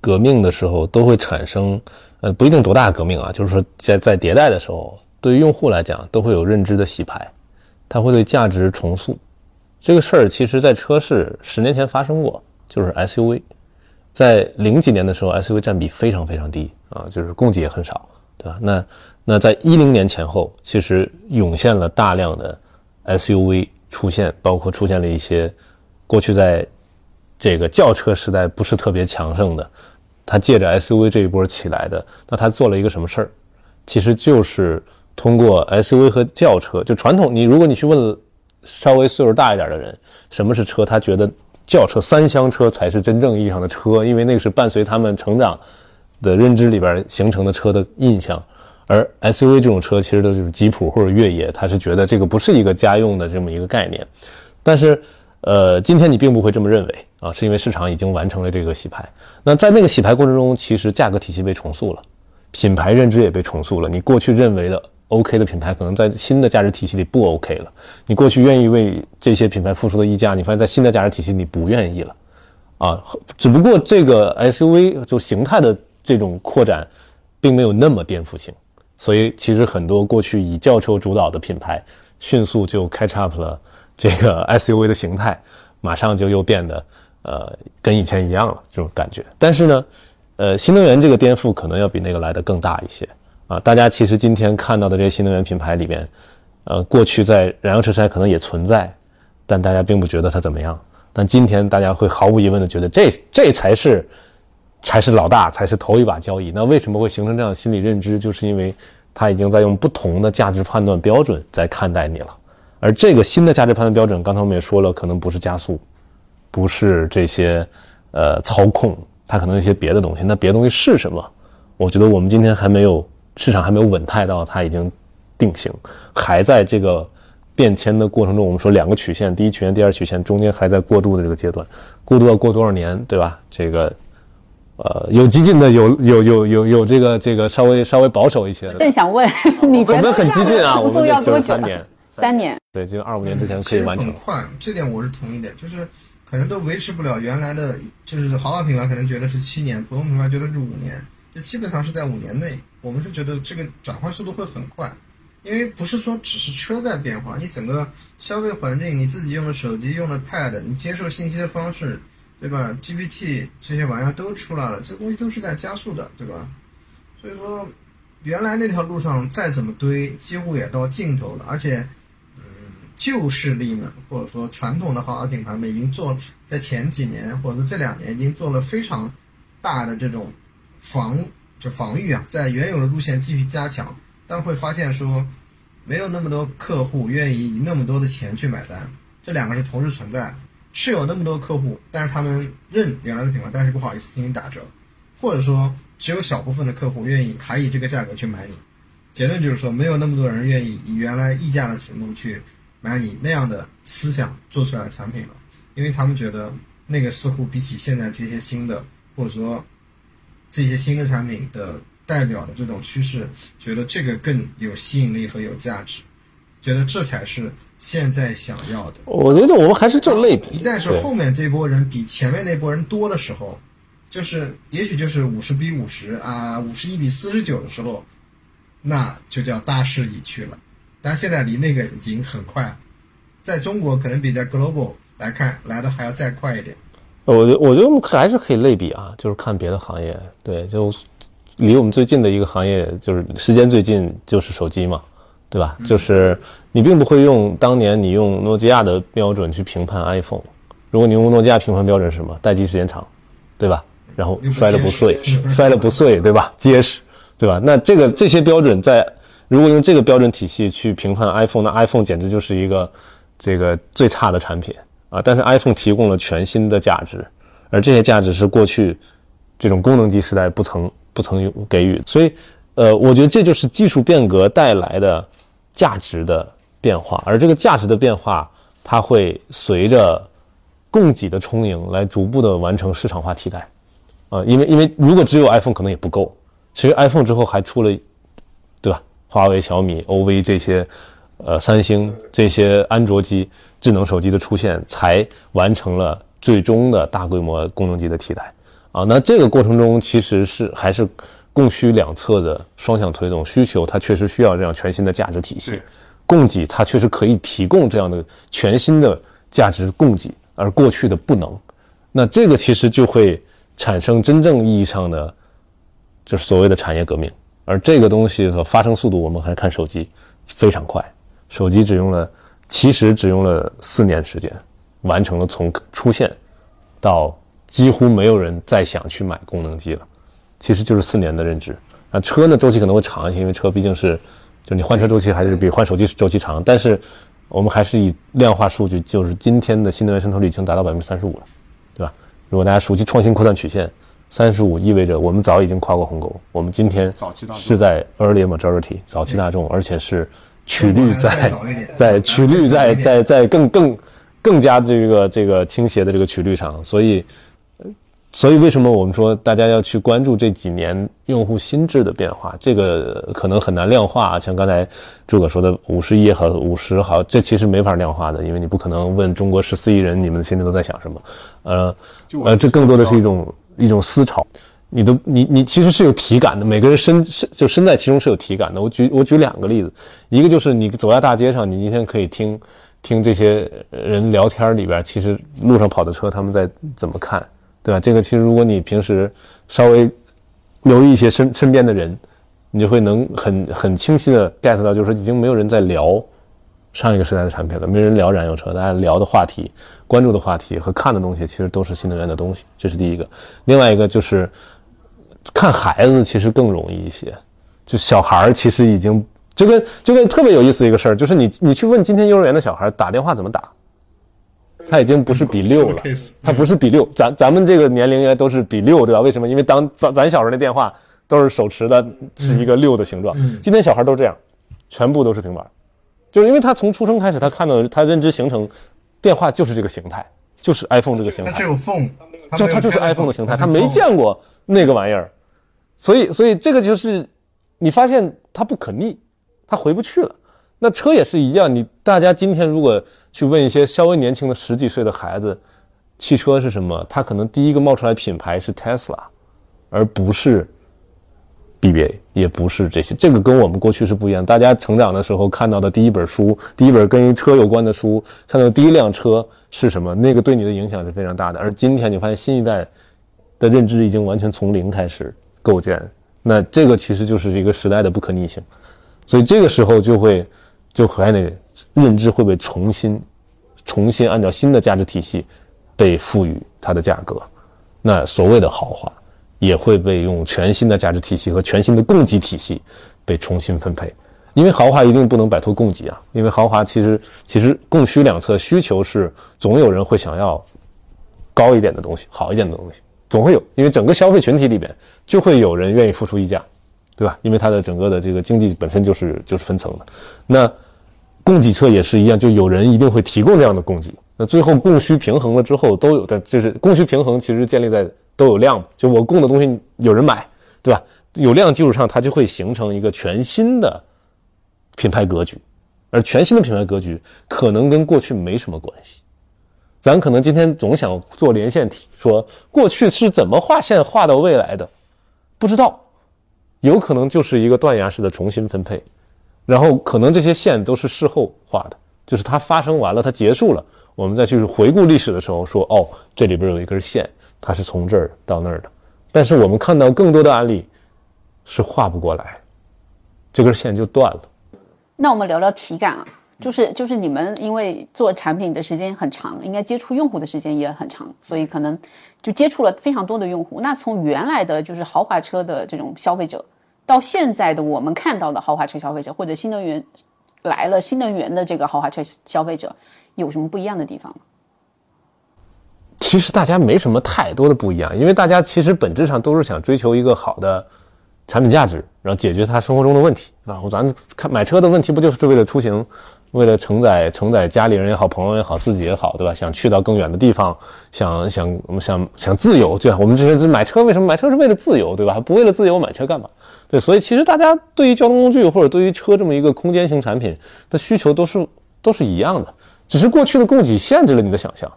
革命的时候，都会产生，呃，不一定多大革命啊，就是说，在在迭代的时候，对于用户来讲，都会有认知的洗牌，它会对价值重塑。这个事儿其实，在车市十年前发生过，就是 SUV，在零几年的时候，SUV 占比非常非常低啊，就是供给也很少，对吧？那那在一零年前后，其实涌现了大量的 SUV 出现，包括出现了一些。过去在这个轿车时代不是特别强盛的，他借着 SUV 这一波起来的。那他做了一个什么事儿？其实就是通过 SUV 和轿车，就传统。你如果你去问稍微岁数大一点的人什么是车，他觉得轿车、三厢车才是真正意义上的车，因为那个是伴随他们成长的认知里边形成的车的印象。而 SUV 这种车其实都是吉普或者越野，他是觉得这个不是一个家用的这么一个概念，但是。呃，今天你并不会这么认为啊，是因为市场已经完成了这个洗牌。那在那个洗牌过程中，其实价格体系被重塑了，品牌认知也被重塑了。你过去认为的 OK 的品牌，可能在新的价值体系里不 OK 了。你过去愿意为这些品牌付出的溢价，你发现在新的价值体系里不愿意了。啊，只不过这个 SUV 就形态的这种扩展，并没有那么颠覆性。所以其实很多过去以轿车主导的品牌，迅速就 catch up 了。这个 SUV 的形态马上就又变得呃跟以前一样了，这种感觉。但是呢，呃，新能源这个颠覆可能要比那个来的更大一些啊。大家其实今天看到的这些新能源品牌里边，呃，过去在燃油车时代可能也存在，但大家并不觉得它怎么样。但今天大家会毫无疑问的觉得这这才是才是老大，才是头一把交椅。那为什么会形成这样的心理认知？就是因为它已经在用不同的价值判断标准在看待你了。而这个新的价值判断标准，刚才我们也说了，可能不是加速，不是这些，呃，操控，它可能一些别的东西。那别的东西是什么？我觉得我们今天还没有市场还没有稳态到它已经定型，还在这个变迁的过程中。我们说两个曲线，第一曲线、第二曲线中间还在过渡的这个阶段，过渡要过多少年，对吧？这个，呃，有激进的，有有有有有这个这个稍微稍微保守一些的。正想问，你觉得很激进啊？我们要多久？三年。三年，对，就二五年之前可以完成。很快，这点我是同意的。就是可能都维持不了原来的，就是豪华品牌可能觉得是七年，普通品牌觉得是五年，就基本上是在五年内。我们是觉得这个转换速度会很快，因为不是说只是车在变化，你整个消费环境，你自己用的手机、用的 Pad，你接受信息的方式，对吧？GPT 这些玩意儿都出来了，这东西都是在加速的，对吧？所以说，原来那条路上再怎么堆，几乎也到尽头了，而且。旧势力们，或者说传统的豪华品牌们，已经做在前几年或者说这两年已经做了非常大的这种防就防御啊，在原有的路线继续加强，但会发现说没有那么多客户愿意以那么多的钱去买单，这两个是同时存在，是有那么多客户，但是他们认原来的品牌，但是不好意思进行打折，或者说只有小部分的客户愿意还以这个价格去买你，结论就是说没有那么多人愿意以原来溢价的程度去。买你那样的思想做出来的产品了，因为他们觉得那个似乎比起现在这些新的，或者说这些新的产品的代表的这种趋势，觉得这个更有吸引力和有价值，觉得这才是现在想要的。我觉得我们还是做类比，一旦是后面这波人比前面那波人多的时候，就是也许就是五十比五十啊，五十一比四十九的时候，那就叫大势已去了。但现在离那个已经很快，在中国可能比在 global 来看来的还要再快一点。我觉我觉得我们还是可以类比啊，就是看别的行业，对，就离我们最近的一个行业，就是时间最近就是手机嘛，对吧？就是你并不会用当年你用诺基亚的标准去评判 iPhone，如果你用诺基亚评判标准是什么？待机时间长，对吧？然后摔了不碎，摔了不碎，对吧？结实，对吧？那这个这些标准在。如果用这个标准体系去评判 iPhone，那 iPhone 简直就是一个这个最差的产品啊！但是 iPhone 提供了全新的价值，而这些价值是过去这种功能机时代不曾不曾有给予。所以，呃，我觉得这就是技术变革带来的价值的变化，而这个价值的变化，它会随着供给的充盈来逐步的完成市场化替代啊！因为因为如果只有 iPhone 可能也不够，其实 iPhone 之后还出了，对吧？华为、小米、OV 这些，呃，三星这些安卓机、智能手机的出现，才完成了最终的大规模功能机的替代。啊，那这个过程中其实是还是供需两侧的双向推动，需求它确实需要这样全新的价值体系，供给它确实可以提供这样的全新的价值供给，而过去的不能。那这个其实就会产生真正意义上的，就是所谓的产业革命。而这个东西的发生速度，我们还是看手机，非常快。手机只用了，其实只用了四年时间，完成了从出现到几乎没有人再想去买功能机了，其实就是四年的认知。那车呢，周期可能会长一些，因为车毕竟是，就你换车周期还是比换手机周期长。但是我们还是以量化数据，就是今天的新能源渗透率已经达到百分之三十五了，对吧？如果大家熟悉创新扩散曲线。三十五意味着我们早已经跨过鸿沟，我们今天是在 early majority 早期大众，而且是曲率在在曲率在在在更更更加这个这个倾斜的这个曲率上，所以所以为什么我们说大家要去关注这几年用户心智的变化？这个可能很难量化，像刚才诸葛说的五十亿和五十毫，这其实没法量化的，因为你不可能问中国十四亿人你们心里都在想什么，呃呃，这更多的是一种。一种思潮，你都你你其实是有体感的，每个人身身就身在其中是有体感的。我举我举两个例子，一个就是你走在大街上，你今天可以听听这些人聊天里边，其实路上跑的车他们在怎么看，对吧？这个其实如果你平时稍微留意一些身身边的人，你就会能很很清晰的 get 到，就是已经没有人在聊上一个时代的产品了，没人聊燃油车，大家聊的话题。关注的话题和看的东西，其实都是新能源的东西，这是第一个。另外一个就是看孩子，其实更容易一些。就小孩儿其实已经就跟就跟特别有意思的一个事儿，就是你你去问今天幼儿园的小孩打电话怎么打，他已经不是比六了，他不是比六。咱咱们这个年龄应该都是比六，对吧？为什么？因为当咱咱小时候那电话都是手持的，是一个六的形状。今天小孩都这样，全部都是平板，就是因为他从出生开始，他看到他认知形成。电话就是这个形态，就是 iPhone 这个形态。它只有 phone，就它就是 iPhone 的形态，他没见过那个玩意儿，所以所以这个就是你发现它不可逆，它回不去了。那车也是一样，你大家今天如果去问一些稍微年轻的十几岁的孩子，汽车是什么？他可能第一个冒出来品牌是 Tesla，而不是 BBA，也不是这些。这个跟我们过去是不一样。大家成长的时候看到的第一本书，第一本跟车有关的书，看到第一辆车是什么，那个对你的影响是非常大的。而今天你发现新一代的认知已经完全从零开始构建，那这个其实就是一个时代的不可逆性。所以这个时候就会就还得认知会被重新重新按照新的价值体系被赋予它的价格。那所谓的豪华。也会被用全新的价值体系和全新的供给体系被重新分配，因为豪华一定不能摆脱供给啊！因为豪华其实其实供需两侧需求是总有人会想要高一点的东西，好一点的东西，总会有，因为整个消费群体里边就会有人愿意付出溢价，对吧？因为它的整个的这个经济本身就是就是分层的，那供给侧也是一样，就有人一定会提供这样的供给，那最后供需平衡了之后，都有的就是供需平衡其实建立在。都有量，就我供的东西有人买，对吧？有量基础上，它就会形成一个全新的品牌格局，而全新的品牌格局可能跟过去没什么关系。咱可能今天总想做连线体，说过去是怎么画线画到未来的，不知道，有可能就是一个断崖式的重新分配，然后可能这些线都是事后画的，就是它发生完了，它结束了，我们再去回顾历史的时候说，哦，这里边有一根线。它是从这儿到那儿的，但是我们看到更多的案例是画不过来，这根线就断了。那我们聊聊体感啊，就是就是你们因为做产品的时间很长，应该接触用户的时间也很长，所以可能就接触了非常多的用户。那从原来的就是豪华车的这种消费者，到现在的我们看到的豪华车消费者，或者新能源来了新能源的这个豪华车消费者，有什么不一样的地方吗？其实大家没什么太多的不一样，因为大家其实本质上都是想追求一个好的产品价值，然后解决他生活中的问题，啊。咱看买车的问题不就是为了出行，为了承载承载家里人也好，朋友也好，自己也好，对吧？想去到更远的地方，想想想想自由，对吧？我们这些买车为什么买车是为了自由，对吧？不为了自由买车干嘛？对，所以其实大家对于交通工具或者对于车这么一个空间型产品的需求都是都是一样的，只是过去的供给限制了你的想象。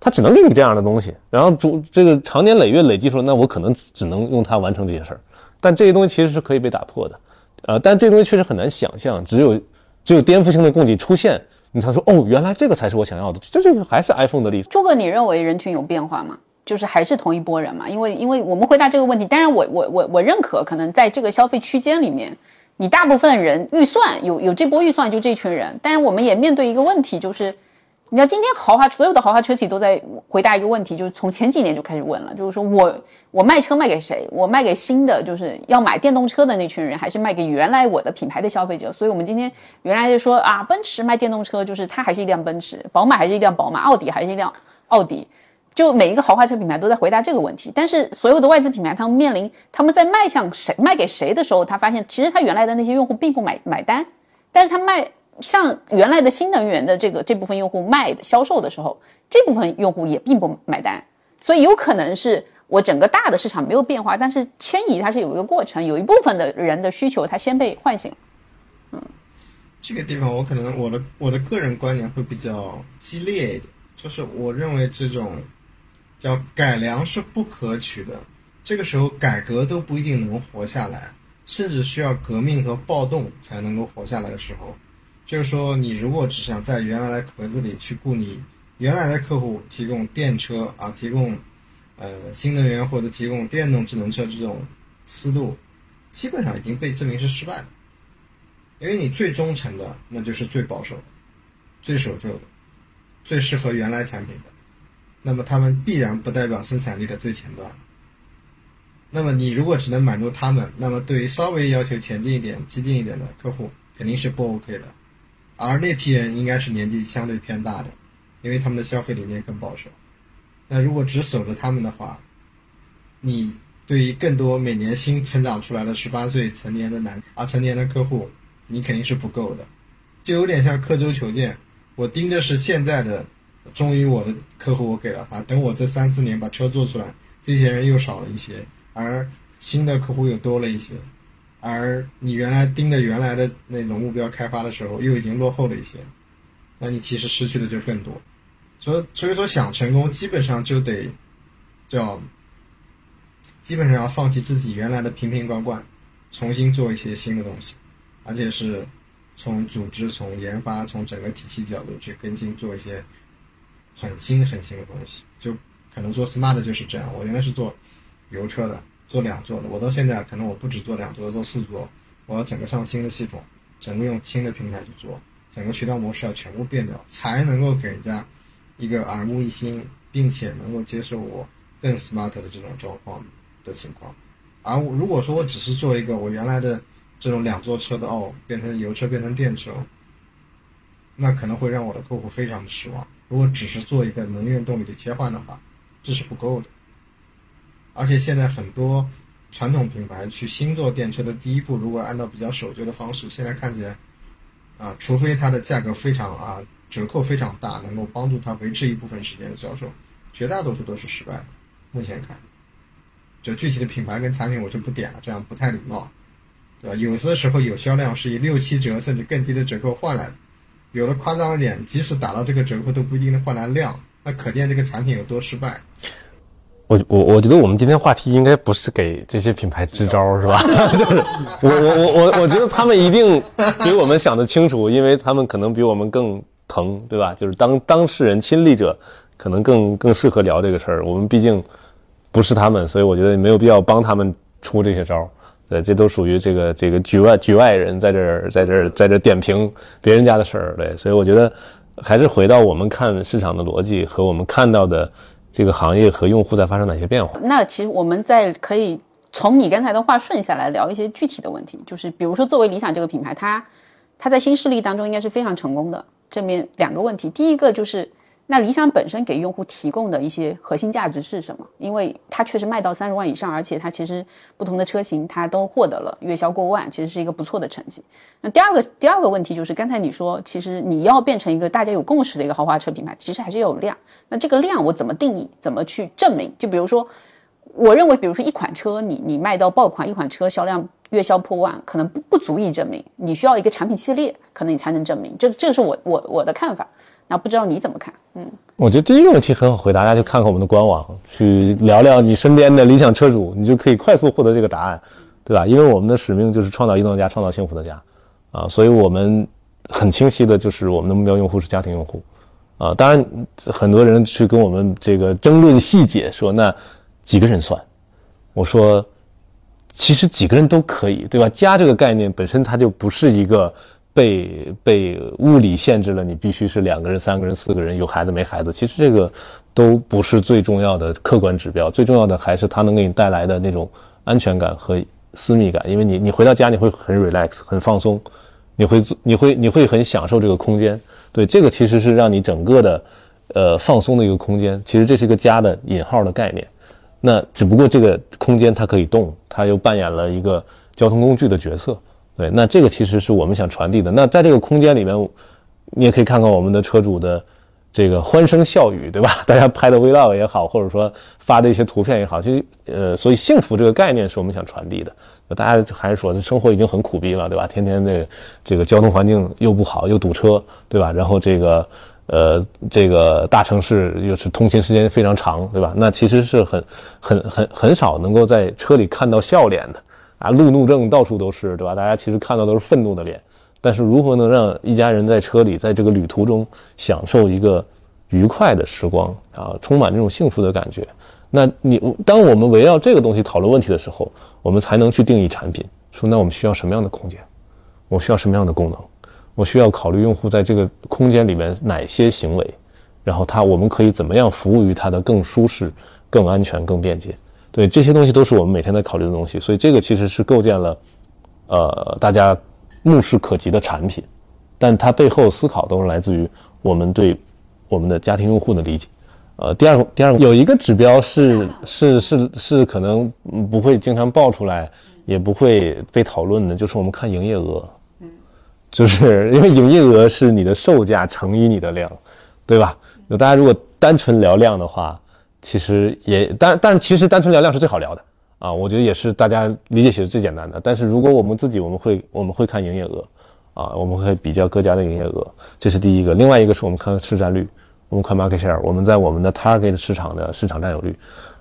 他只能给你这样的东西，然后主这个长年累月累积出来，那我可能只能用它完成这些事儿。但这些东西其实是可以被打破的，呃，但这东西确实很难想象。只有只有颠覆性的供给出现，你才说哦，原来这个才是我想要的。这这个还是 iPhone 的例子。朱哥，你认为人群有变化吗？就是还是同一波人嘛？因为因为我们回答这个问题，当然我我我我认可，可能在这个消费区间里面，你大部分人预算有有这波预算就这群人。但是我们也面对一个问题，就是。你知道今天豪华所有的豪华车企都在回答一个问题，就是从前几年就开始问了，就是说我我卖车卖给谁？我卖给新的就是要买电动车的那群人，还是卖给原来我的品牌的消费者？所以我们今天原来就说啊，奔驰卖电动车，就是它还是一辆奔驰，宝马还是一辆宝马，奥迪还是一辆奥迪，就每一个豪华车品牌都在回答这个问题。但是所有的外资品牌，他们面临他们在卖向谁卖给谁的时候，他发现其实他原来的那些用户并不买买单，但是他卖。像原来的新能源的这个这部分用户卖的销售的时候，这部分用户也并不买单，所以有可能是我整个大的市场没有变化，但是迁移它是有一个过程，有一部分的人的需求它先被唤醒。嗯，这个地方我可能我的我的个人观点会比较激烈一点，就是我认为这种叫改良是不可取的，这个时候改革都不一定能活下来，甚至需要革命和暴动才能够活下来的时候。就是说，你如果只想在原来的壳子里去雇你原来的客户提供电车啊，提供呃新能源或者提供电动智能车这种思路，基本上已经被证明是失败的。因为你最忠诚的，那就是最保守、最守旧的、最适合原来产品的，那么他们必然不代表生产力的最前端。那么你如果只能满足他们，那么对于稍微要求前进一点、激进一点的客户，肯定是不 OK 的。而那批人应该是年纪相对偏大的，因为他们的消费理念更保守。那如果只守着他们的话，你对于更多每年新成长出来的十八岁成年的男啊成年的客户，你肯定是不够的。就有点像刻舟求剑，我盯着是现在的，终于我的客户我给了他，等我这三四年把车做出来，这些人又少了一些，而新的客户又多了一些。而你原来盯着原来的那种目标开发的时候，又已经落后了一些，那你其实失去的就更多。所以所以说想成功，基本上就得叫，基本上要放弃自己原来的瓶瓶罐罐，重新做一些新的东西，而且是从组织、从研发、从整个体系角度去更新，做一些很新很新的东西。就可能做 smart 就是这样。我原来是做油车的，做两座的，我到现在可能我不止做两座，做四座，我要整个上新的系统，整个用新的平台去做，整个渠道模式要全部变掉，才能够给人家一个耳目一新，并且能够接受我更 smart 的这种状况的情况。而我如果说我只是做一个我原来的这种两座车的哦，变成油车变成电车，那可能会让我的客户非常的失望。如果只是做一个能源动力的切换的话，这是不够的。而且现在很多传统品牌去新做电车的第一步，如果按照比较守旧的方式，现在看起来，啊，除非它的价格非常啊折扣非常大，能够帮助它维持一部分时间的销售，绝大多数都是失败的。目前看，就具体的品牌跟产品我就不点了，这样不太礼貌，对吧？有的时候有销量是以六七折甚至更低的折扣换来的，有的夸张一点，即使打到这个折扣都不一定能换来量，那可见这个产品有多失败。我我我觉得我们今天话题应该不是给这些品牌支招，是吧？就是我我我我我觉得他们一定比我们想的清楚，因为他们可能比我们更疼，对吧？就是当当事人亲历者，可能更更适合聊这个事儿。我们毕竟不是他们，所以我觉得没有必要帮他们出这些招儿。对，这都属于这个这个局外局外人在这儿在这儿在这儿点评别人家的事儿。对，所以我觉得还是回到我们看市场的逻辑和我们看到的。这个行业和用户在发生哪些变化？那其实我们在可以从你刚才的话顺下来聊一些具体的问题，就是比如说作为理想这个品牌，它它在新势力当中应该是非常成功的。这面两个问题，第一个就是那理想本身给用户提供的一些核心价值是什么？因为它确实卖到三十万以上，而且它其实不同的车型它都获得了月销过万，其实是一个不错的成绩。那第二个第二个问题就是刚才你说，其实你要变成一个大家有共识的一个豪华车品牌，其实还是要有量。那这个量我怎么定义？怎么去证明？就比如说，我认为，比如说一款车，你你卖到爆款，一款车销量月销破万，可能不不足以证明。你需要一个产品系列，可能你才能证明。这这个是我我我的看法。那不知道你怎么看？嗯，我觉得第一个问题很好回答，大家就看看我们的官网，去聊聊你身边的理想车主，你就可以快速获得这个答案，对吧？因为我们的使命就是创造移动家，创造幸福的家，啊，所以我们很清晰的就是我们的目标用户是家庭用户。啊，当然，很多人去跟我们这个争论细节，说那几个人算？我说，其实几个人都可以，对吧？家这个概念本身它就不是一个被被物理限制了，你必须是两个人、三个人、四个人，有孩子没孩子，其实这个都不是最重要的客观指标，最重要的还是它能给你带来的那种安全感和私密感，因为你你回到家你会很 relax 很放松，你会你会你会很享受这个空间。对，这个其实是让你整个的，呃，放松的一个空间。其实这是一个家的引号的概念。那只不过这个空间它可以动，它又扮演了一个交通工具的角色。对，那这个其实是我们想传递的。那在这个空间里面，你也可以看看我们的车主的这个欢声笑语，对吧？大家拍的 vlog 也好，或者说发的一些图片也好，其实呃，所以幸福这个概念是我们想传递的。大家还是说，这生活已经很苦逼了，对吧？天天这这个交通环境又不好，又堵车，对吧？然后这个呃，这个大城市又是通勤时间非常长，对吧？那其实是很很很很少能够在车里看到笑脸的啊，路怒症到处都是，对吧？大家其实看到都是愤怒的脸。但是如何能让一家人在车里，在这个旅途中享受一个愉快的时光啊，充满这种幸福的感觉？那你当我们围绕这个东西讨论问题的时候，我们才能去定义产品。说那我们需要什么样的空间？我需要什么样的功能？我需要考虑用户在这个空间里面哪些行为？然后他我们可以怎么样服务于他的更舒适、更安全、更便捷？对这些东西都是我们每天在考虑的东西。所以这个其实是构建了，呃，大家目视可及的产品，但它背后思考都是来自于我们对我们的家庭用户的理解。呃，第二个，第二个有一个指标是 是是是可能不会经常爆出来，也不会被讨论的，就是我们看营业额，嗯，就是因为营业额是你的售价乘以你的量，对吧？那大家如果单纯聊量的话，其实也但但其实单纯聊量是最好聊的啊，我觉得也是大家理解起来最简单的。但是如果我们自己我们会我们会看营业额，啊，我们会比较各家的营业额，这是第一个。另外一个是我们看市占率。我们看 market share，我们在我们的 target 市场的市场占有率，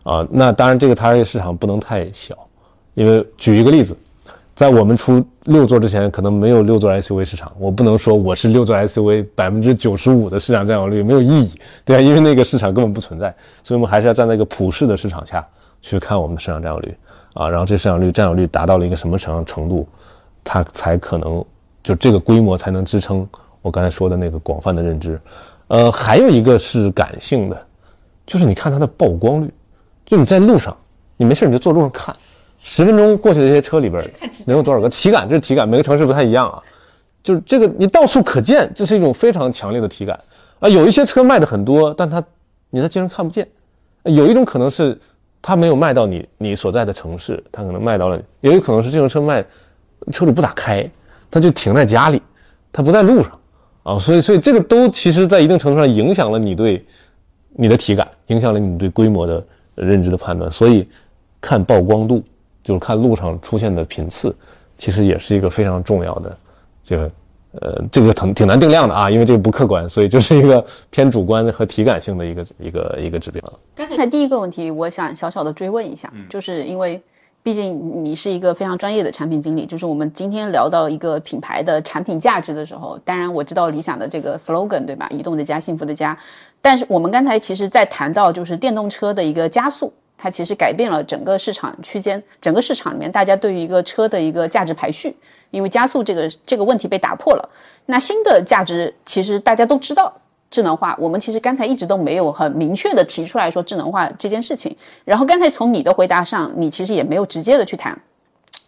啊，那当然这个 target 市场不能太小，因为举一个例子，在我们出六座之前，可能没有六座 SUV 市场，我不能说我是六座 SUV 百分之九十五的市场占有率没有意义，对吧？因为那个市场根本不存在，所以我们还是要站在一个普世的市场下去看我们的市场占有率啊，然后这市场占有率达到了一个什么程程度，它才可能就这个规模才能支撑我刚才说的那个广泛的认知。呃，还有一个是感性的，就是你看它的曝光率，就你在路上，你没事你就坐路上看，十分钟过去的这些车里边能有多少个体感？这是体感，每个城市不太一样啊。就是这个你到处可见，这是一种非常强烈的体感啊。有一些车卖的很多，但它你在街上看不见。有一种可能是它没有卖到你你所在的城市，它可能卖到了；也有可能是这种车卖车主不咋开，它就停在家里，它不在路上。啊，所以，所以这个都其实，在一定程度上影响了你对你的体感，影响了你对规模的认知的判断。所以，看曝光度，就是看路上出现的频次，其实也是一个非常重要的这个，呃，这个挺挺难定量的啊，因为这个不客观，所以就是一个偏主观和体感性的一个一个一个指标。刚才第一个问题，我想小小的追问一下，就是因为。毕竟你是一个非常专业的产品经理，就是我们今天聊到一个品牌的产品价值的时候，当然我知道理想的这个 slogan 对吧？移动的家，幸福的家。但是我们刚才其实在谈到就是电动车的一个加速，它其实改变了整个市场区间，整个市场里面大家对于一个车的一个价值排序，因为加速这个这个问题被打破了。那新的价值其实大家都知道。智能化，我们其实刚才一直都没有很明确的提出来说智能化这件事情。然后刚才从你的回答上，你其实也没有直接的去谈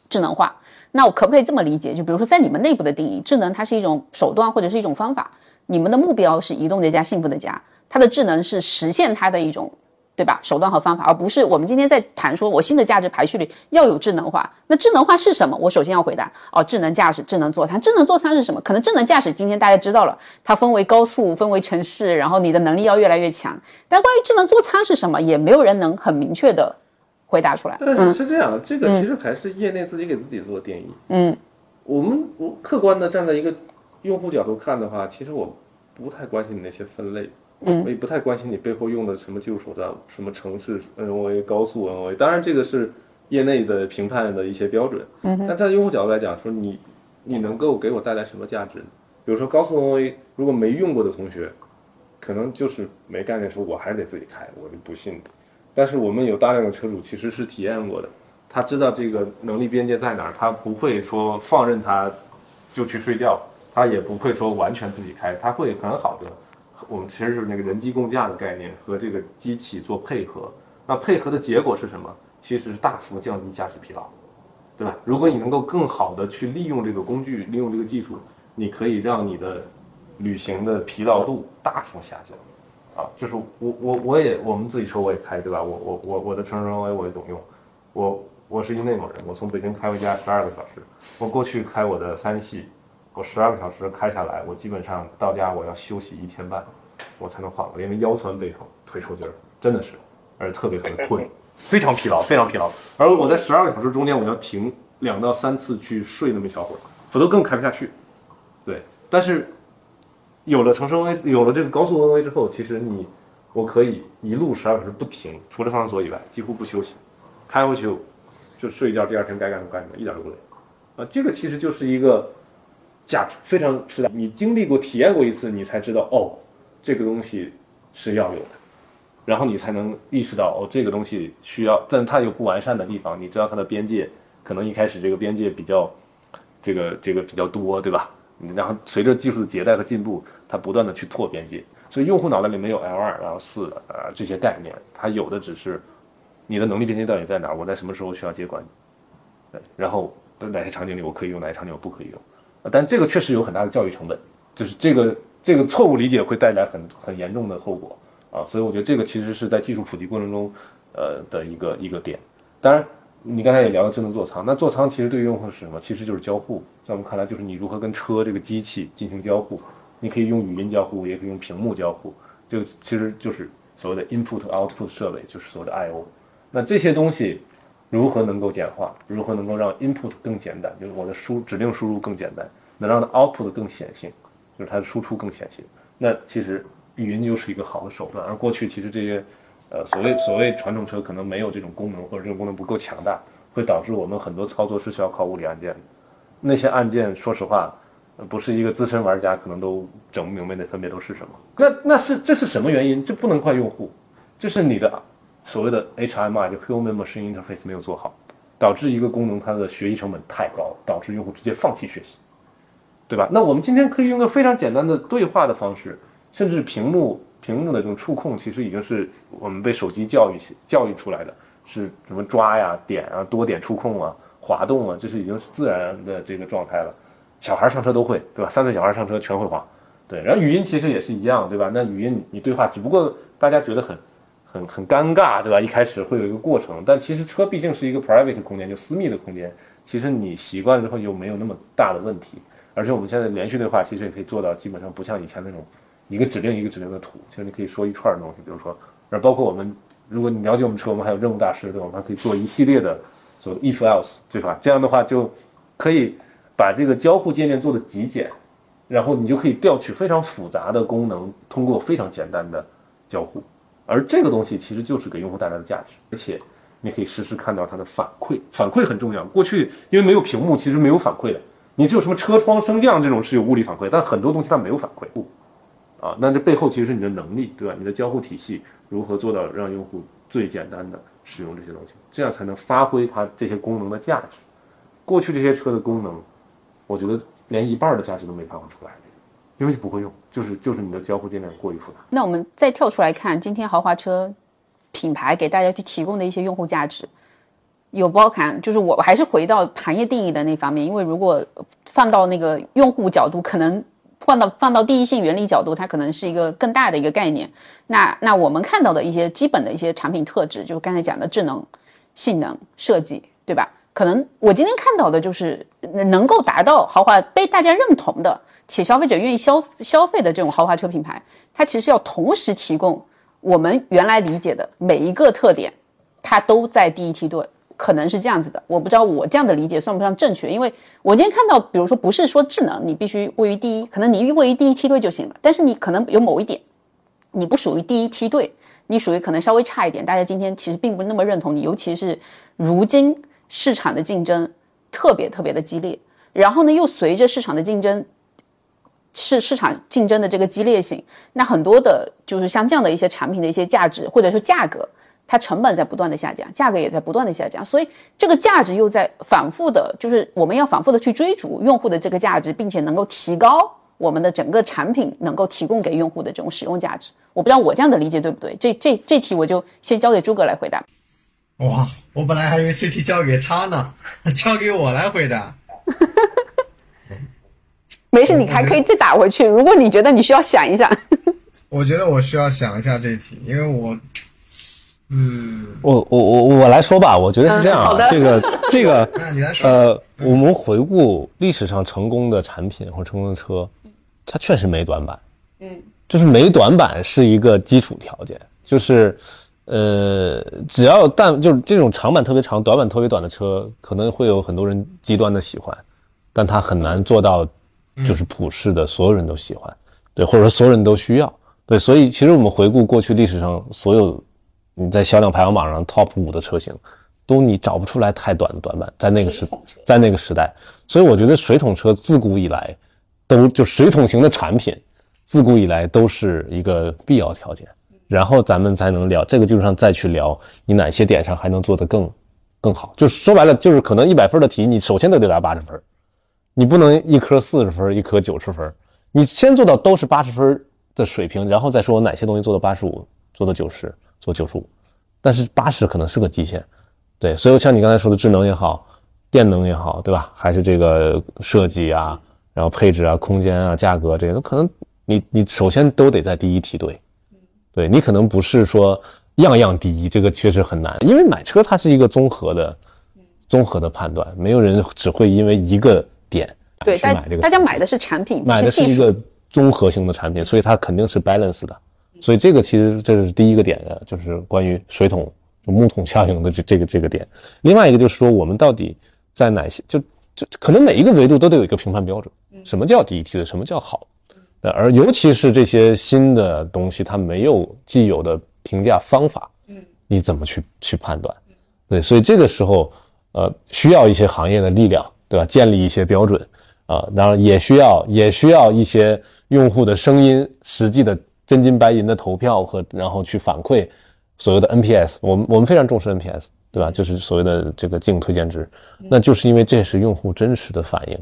智能化。那我可不可以这么理解？就比如说在你们内部的定义，智能它是一种手段或者是一种方法，你们的目标是移动的家、幸福的家，它的智能是实现它的一种。对吧？手段和方法，而不是我们今天在谈说，我新的价值排序里要有智能化。那智能化是什么？我首先要回答哦，智能驾驶、智能座舱。智能座舱是什么？可能智能驾驶今天大家知道了，它分为高速、分为城市，然后你的能力要越来越强。但关于智能座舱是什么，也没有人能很明确的回答出来。但是是这样，这个其实还是业内自己给自己做的定义。嗯，我们我客观的站在一个用户角度看的话，其实我不太关心你那些分类。我也不太关心你背后用的什么技术手段，什么城市 NOA、高速 NOA，当然这个是业内的评判的一些标准。嗯，但站在用户角度来讲，说你你能够给我带来什么价值？比如说高速 NOA，如果没用过的同学，可能就是没概念，说我还是得自己开，我就不信。但是我们有大量的车主其实是体验过的，他知道这个能力边界在哪儿，他不会说放任他就去睡觉，他也不会说完全自己开，他会很好的。我们其实是那个人机共驾的概念和这个机器做配合，那配合的结果是什么？其实是大幅降低驾驶疲劳，对吧？如果你能够更好的去利用这个工具，利用这个技术，你可以让你的旅行的疲劳度大幅下降。啊，就是我我我也我们自己车我也开，对吧？我我我我的城市 NOA 我也懂用，我我是一内蒙人，我从北京开回家十二个小时，我过去开我的三系。我十二个小时开下来，我基本上到家我要休息一天半，我才能缓过来，因为腰酸背痛、腿抽筋儿，真的是，而且特别特别困，非常疲劳，非常疲劳。而我在十二个小时中间，我要停两到三次去睡那么一小会儿，否则更开不下去。对，但是有了城市 NA，有了这个高速 NA 之后，其实你我可以一路十二小时不停，除了上厕所以外，几乎不休息，开回去就睡一觉，第二天该干什么干什么，一点都不累。啊，这个其实就是一个。价值非常实在，你经历过、体验过一次，你才知道哦，这个东西是要有的，然后你才能意识到哦，这个东西需要，但它有不完善的地方，你知道它的边界，可能一开始这个边界比较，这个这个比较多，对吧？然后随着技术的迭代和进步，它不断的去拓边界，所以用户脑袋里没有 L 二、L 四啊这些概念，它有的只是你的能力边界到底在哪，我在什么时候需要接管，然后在哪些场景里我可以用，哪些场景我不可以用。但这个确实有很大的教育成本，就是这个这个错误理解会带来很很严重的后果啊，所以我觉得这个其实是在技术普及过程中，呃的一个一个点。当然，你刚才也聊到智能座舱，那座舱其实对于用户是什么？其实就是交互，在我们看来就是你如何跟车这个机器进行交互，你可以用语音交互，也可以用屏幕交互，这个其实就是所谓的 input output 设备，就是所谓的 I/O。那这些东西。如何能够简化？如何能够让 input 更简单？就是我的输指令输入更简单，能让它 output 更显性，就是它的输出更显性。那其实语音就是一个好的手段。而过去其实这些，呃，所谓所谓传统车可能没有这种功能，或者这种功能不够强大，会导致我们很多操作是需要靠物理按键的。那些按键，说实话，不是一个资深玩家可能都整不明白那分别都是什么。那那是这是什么原因？这不能怪用户，这是你的所谓的 HMI 就 Human Machine Interface 没有做好，导致一个功能它的学习成本太高，导致用户直接放弃学习，对吧？那我们今天可以用个非常简单的对话的方式，甚至屏幕屏幕的这种触控，其实已经是我们被手机教育教育出来的，是什么抓呀、点啊、多点触控啊。滑动啊，这是已经是自然的这个状态了。小孩上车都会，对吧？三岁小孩上车全会滑。对，然后语音其实也是一样，对吧？那语音你对话，只不过大家觉得很很很尴尬，对吧？一开始会有一个过程，但其实车毕竟是一个 private 空间，就私密的空间。其实你习惯了之后又没有那么大的问题。而且我们现在连续对话其实也可以做到，基本上不像以前那种一个指令一个指令的图，其实你可以说一串东西，比如说，而包括我们，如果你了解我们车，我们还有任务大师，对吧？我们还可以做一系列的。做 if else 对吧？这样的话就可以把这个交互界面做的极简，然后你就可以调取非常复杂的功能，通过非常简单的交互。而这个东西其实就是给用户带来的价值，而且你可以实时看到它的反馈，反馈很重要。过去因为没有屏幕，其实没有反馈的。你只有什么车窗升降这种是有物理反馈，但很多东西它没有反馈。啊，那这背后其实是你的能力，对吧？你的交互体系如何做到让用户最简单的。使用这些东西，这样才能发挥它这些功能的价值。过去这些车的功能，我觉得连一半的价值都没发挥出来，因为你不会用，就是就是你的交互界面过于复杂。那我们再跳出来看，今天豪华车品牌给大家去提供的一些用户价值，有包含，就是我还是回到行业定义的那方面，因为如果放到那个用户角度，可能。放到放到第一性原理角度，它可能是一个更大的一个概念。那那我们看到的一些基本的一些产品特质，就是刚才讲的智能、性能、设计，对吧？可能我今天看到的就是能够达到豪华被大家认同的，且消费者愿意消消费的这种豪华车品牌，它其实要同时提供我们原来理解的每一个特点，它都在第一梯队。可能是这样子的，我不知道我这样的理解算不算正确，因为我今天看到，比如说不是说智能你必须位于第一，可能你位于第一梯队就行了，但是你可能有某一点，你不属于第一梯队，你属于可能稍微差一点，大家今天其实并不那么认同你，尤其是如今市场的竞争特别特别的激烈，然后呢又随着市场的竞争，市市场竞争的这个激烈性，那很多的就是像这样的一些产品的一些价值或者说价格。它成本在不断的下降，价格也在不断的下降，所以这个价值又在反复的，就是我们要反复的去追逐用户的这个价值，并且能够提高我们的整个产品能够提供给用户的这种使用价值。我不知道我这样的理解对不对？这这这题我就先交给诸葛来回答。哇，我本来还以为这题交给他呢，交给我来回答。没事，你还可以再打回去。如果你觉得你需要想一想，我觉得我需要想一下这题，因为我。嗯，我我我我来说吧，我觉得是这样啊，这个这个，呃，我们回顾历史上成功的产品或成功的车，它确实没短板，嗯，就是没短板是一个基础条件，就是呃，只要但就是这种长板特别长、短板特别短的车，可能会有很多人极端的喜欢，但它很难做到就是普世的所有人都喜欢，对，或者说所有人都需要，对，所以其实我们回顾过去历史上所有。你在销量排行榜上 top 五的车型，都你找不出来太短的短板，在那个时，在那个时代，所以我觉得水桶车自古以来，都就水桶型的产品，自古以来都是一个必要条件。然后咱们才能聊这个基础上再去聊你哪些点上还能做得更更好。就说白了，就是可能一百分的题，你首先都得拿八十分，你不能一科四十分，一科九十分，你先做到都是八十分的水平，然后再说哪些东西做到八十五，做到九十。做九十五，但是八十可能是个极限，对，所以像你刚才说的智能也好，电能也好，对吧？还是这个设计啊，然后配置啊，空间啊，价格这些，可能你你首先都得在第一梯队，对你可能不是说样样第一，这个确实很难，因为买车它是一个综合的，综合的判断，没有人只会因为一个点对买这个，大家买的是产品，买的是一个综合性的产品，所以它肯定是 balance 的。所以这个其实这是第一个点的，就是关于水桶木桶效应的这这个这个点。另外一个就是说，我们到底在哪些就就可能每一个维度都得有一个评判标准。什么叫第一梯队？什么叫好？呃而尤其是这些新的东西，它没有既有的评价方法，嗯，你怎么去去判断？对，所以这个时候，呃，需要一些行业的力量，对吧？建立一些标准啊，当然也需要也需要一些用户的声音，实际的真金白银的投票和然后去反馈所谓的 NPS。我们我们非常重视 NPS，对吧？就是所谓的这个净推荐值，那就是因为这是用户真实的反应。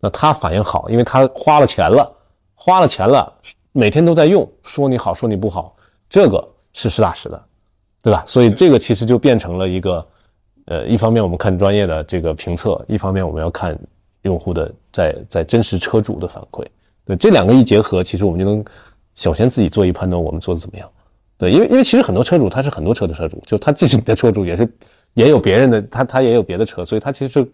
那他反应好，因为他花了钱了。花了钱了，每天都在用，说你好，说你不好，这个是实打实的，对吧？所以这个其实就变成了一个，呃，一方面我们看专业的这个评测，一方面我们要看用户的在在真实车主的反馈，对，这两个一结合，其实我们就能首先自己做一判断，我们做的怎么样，对，因为因为其实很多车主他是很多车的车主，就他既是你的车主，也是也有别人的，他他也有别的车，所以他其实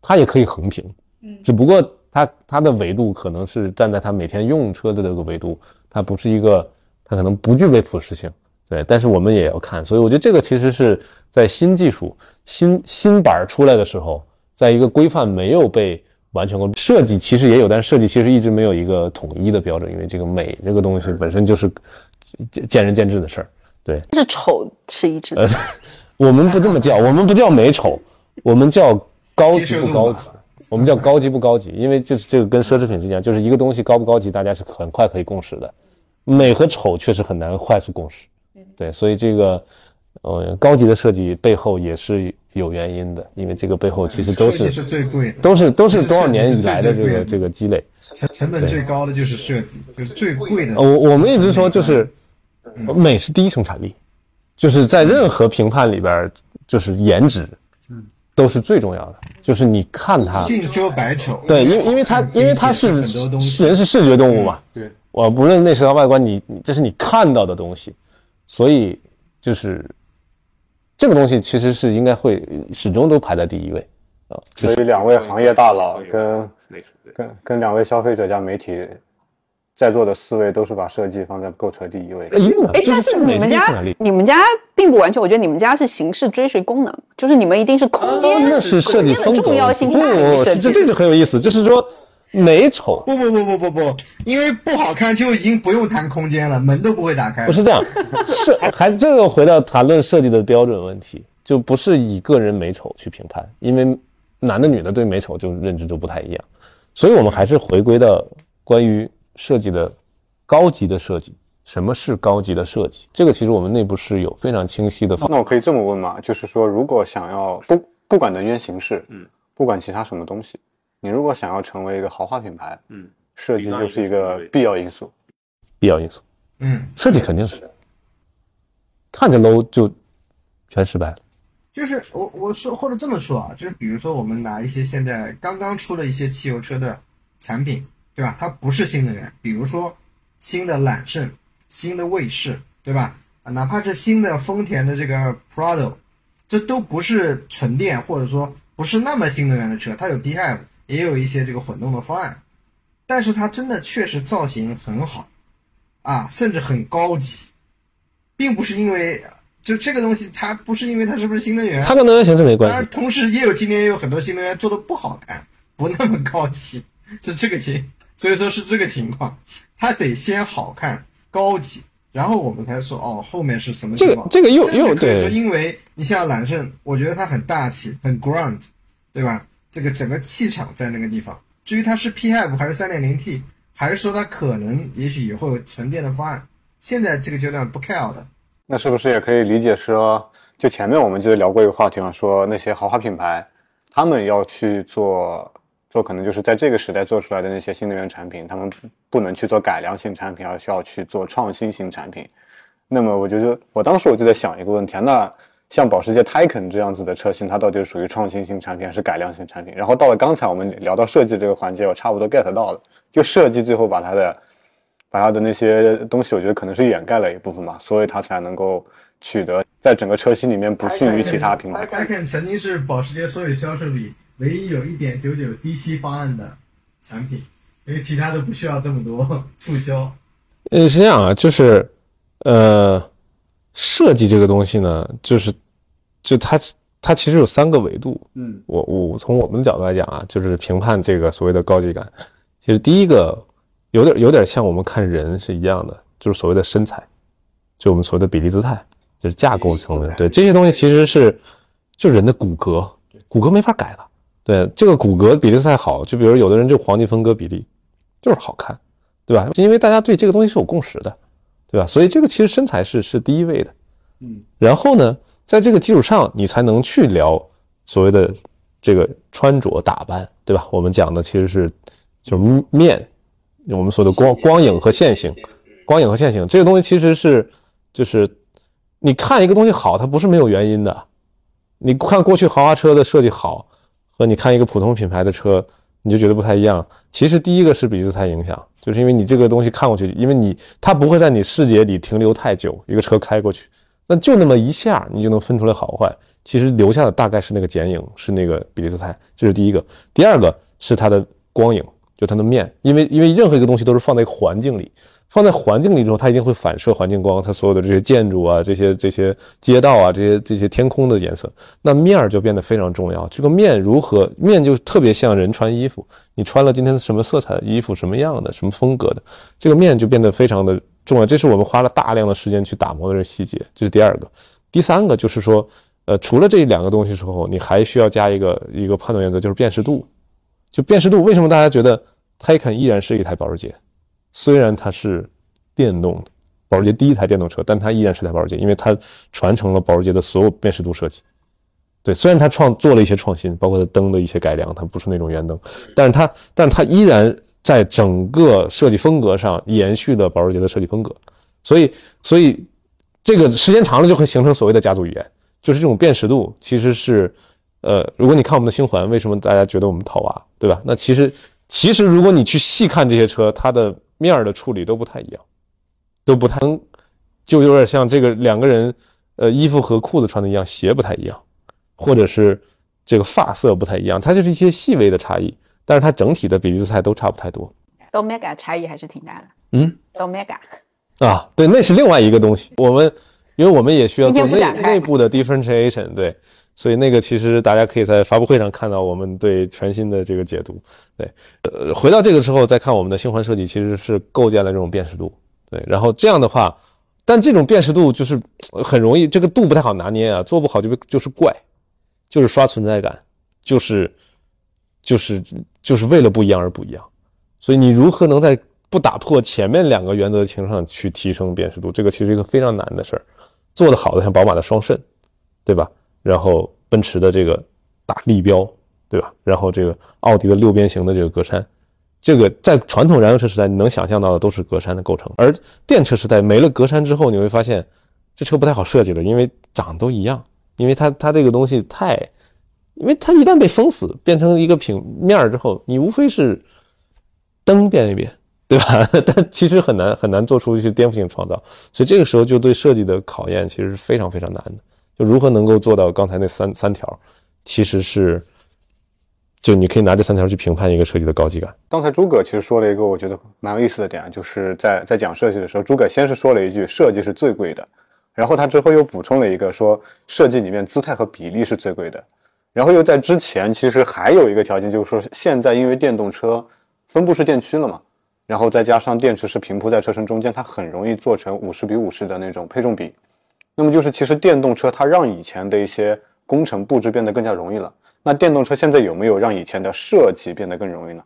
他也可以横评，嗯，只不过。他他的维度可能是站在他每天用车的这个维度，他不是一个，他可能不具备普适性，对。但是我们也要看，所以我觉得这个其实是在新技术新新板出来的时候，在一个规范没有被完全设计，其实也有，但是设计其实一直没有一个统一的标准，因为这个美这个东西本身就是见见仁见智的事儿，对。但是丑是一致的，我们不这么叫，我们不叫美丑，我们叫高级不高级。我们叫高级不高级，因为就是这个跟奢侈品是一样，就是一个东西高不高级，大家是很快可以共识的。美和丑确实很难快速共识，对，所以这个呃高级的设计背后也是有原因的，因为这个背后其实都是是最贵的，都是都是多少年以来的这个这个积累。成成本最高的就是设计，就是最贵的。我我们一直说就是美是第一生产力，就是在任何评判里边就是颜值。都是最重要的，就是你看它，近遮百丑。对，因因为它因为它是是人是视觉动物嘛。对，我不论内饰和外观，你这是你看到的东西，所以就是这个东西其实是应该会始终都排在第一位啊。所以两位行业大佬跟跟跟两位消费者加媒体。在座的四位都是把设计放在购车第一位。哎，但是你们家你们家并不完全，我觉得你们家是形式追随功能，就是你们一定是空间，那是设计风格重要性大于设计。这这就很有意思，就是说美丑不不不不不不，因为不好看就已经不用谈空间了，门都不会打开。不是这样，是还是这个回到谈论设计的标准问题，就不是以个人美丑去评判，因为男的女的对美丑就认知就不太一样，所以我们还是回归到关于。设计的高级的设计，什么是高级的设计？这个其实我们内部是有非常清晰的。那我可以这么问吗？就是说，如果想要不不管能源形式，嗯，不管其他什么东西，你如果想要成为一个豪华品牌，嗯，设计就是一个必要因素，必要因素，嗯，设计肯定是看着 low 就全失败了。就是我我说或者这么说啊，就是比如说我们拿一些现在刚刚出的一些汽油车的产品。对吧？它不是新能源，比如说新的揽胜、新的卫士，对吧？啊，哪怕是新的丰田的这个 Prado，这都不是纯电，或者说不是那么新能源的车。它有 PHEV，也有一些这个混动的方案，但是它真的确实造型很好，啊，甚至很高级，并不是因为就这个东西，它不是因为它是不是新能源，它跟能源形式没关系。同时，也有今年也有很多新能源做的不好看，不那么高级，是这个情。所以说是这个情况，它得先好看、高级，然后我们才说哦，后面是什么情况？这个这个又又对，说因为你像揽胜，我觉得它很大气、很 grand，对吧？这个整个气场在那个地方。至于它是 PHEV 还是 3.0T，还是说它可能也许以后有纯电的方案，现在这个阶段不 care 的。那是不是也可以理解说，就前面我们记得聊过一个话题嘛，说那些豪华品牌，他们要去做。做可能就是在这个时代做出来的那些新能源产品，他们不能去做改良型产品，而需要去做创新型产品。那么我觉得，我当时我就在想一个问题啊，那像保时捷 Taycan 这样子的车型，它到底是属于创新型产品还是改良型产品？然后到了刚才我们聊到设计这个环节，我差不多 get 到了，就设计最后把它的把它的那些东西，我觉得可能是掩盖了一部分嘛，所以它才能够取得在整个车型里面不逊于其他品牌。Taycan 曾经是保时捷所有销售里。唯一有一点九九低息方案的产品，因为其他的不需要这么多促销。呃，是这样啊，就是，呃，设计这个东西呢，就是，就它它其实有三个维度。嗯，我我从我们的角度来讲啊，就是评判这个所谓的高级感。其实第一个有点有点像我们看人是一样的，就是所谓的身材，就我们所谓的比例姿态，就是架构层面。对这些东西其实是就人的骨骼，骨骼没法改的。对这个骨骼比例姿态好，就比如有的人就黄金分割比例，就是好看，对吧？因为大家对这个东西是有共识的，对吧？所以这个其实身材是是第一位的。嗯，然后呢，在这个基础上，你才能去聊所谓的这个穿着打扮，对吧？我们讲的其实是就是面，我们说的光光影和线性，光影和线性这个东西其实是就是你看一个东西好，它不是没有原因的。你看过去豪华车的设计好，和你看一个普通品牌的车，你就觉得不太一样。其实第一个是比例姿态影响，就是因为你这个东西看过去，因为你它不会在你视野里停留太久，一个车开过去。那就那么一下，你就能分出来好坏。其实留下的大概是那个剪影，是那个比例姿态，这是第一个。第二个是它的光影，就它的面，因为因为任何一个东西都是放在环境里，放在环境里之后，它一定会反射环境光，它所有的这些建筑啊，这些这些街道啊，这些这些天空的颜色，那面儿就变得非常重要。这个面如何面就特别像人穿衣服，你穿了今天什么色彩的衣服，什么样的，什么风格的，这个面就变得非常的。重要，这是我们花了大量的时间去打磨的这细节，这是第二个。第三个就是说，呃，除了这两个东西之后，你还需要加一个一个判断原则，就是辨识度。就辨识度，为什么大家觉得 Taycan 依然是一台保时捷？虽然它是电动的，保时捷第一台电动车，但它依然是台保时捷，因为它传承了保时捷的所有辨识度设计。对，虽然它创做了一些创新，包括它灯的一些改良，它不是那种圆灯，但是它，但是它依然。在整个设计风格上延续了保时捷的设计风格，所以，所以这个时间长了就会形成所谓的家族语言，就是这种辨识度其实是，呃，如果你看我们的星环，为什么大家觉得我们套娃，对吧？那其实，其实如果你去细看这些车，它的面儿的处理都不太一样，都不太，就有点像这个两个人，呃，衣服和裤子穿的一样，鞋不太一样，或者是这个发色不太一样，它就是一些细微的差异。但是它整体的比例姿态都差不太多，Omega 差异还是挺大的。嗯，，Omega 啊，对，那是另外一个东西。我们因为我们也需要做内内部的 differentiation，对，所以那个其实大家可以在发布会上看到我们对全新的这个解读。对，呃，回到这个之后再看我们的星环设计，其实是构建了这种辨识度。对，然后这样的话，但这种辨识度就是很容易，这个度不太好拿捏啊，做不好就就是怪，就是刷存在感，就是。就是就是为了不一样而不一样，所以你如何能在不打破前面两个原则的基础上去提升辨识度？这个其实是一个非常难的事儿。做得好的像宝马的双肾，对吧？然后奔驰的这个大立标，对吧？然后这个奥迪的六边形的这个格栅，这个在传统燃油车时代你能想象到的都是格栅的构成，而电车时代没了格栅之后，你会发现这车不太好设计了，因为长得都一样，因为它它这个东西太。因为它一旦被封死，变成一个平面儿之后，你无非是灯变一变，对吧？但其实很难很难做出一些颠覆性创造，所以这个时候就对设计的考验其实是非常非常难的。就如何能够做到刚才那三三条，其实是就你可以拿这三条去评判一个设计的高级感。刚才诸葛其实说了一个我觉得蛮有意思的点，就是在在讲设计的时候，诸葛先是说了一句设计是最贵的，然后他之后又补充了一个说设计里面姿态和比例是最贵的。然后又在之前，其实还有一个条件，就是说现在因为电动车分布式电驱了嘛，然后再加上电池是平铺在车身中间，它很容易做成五十比五十的那种配重比。那么就是其实电动车它让以前的一些工程布置变得更加容易了。那电动车现在有没有让以前的设计变得更容易呢？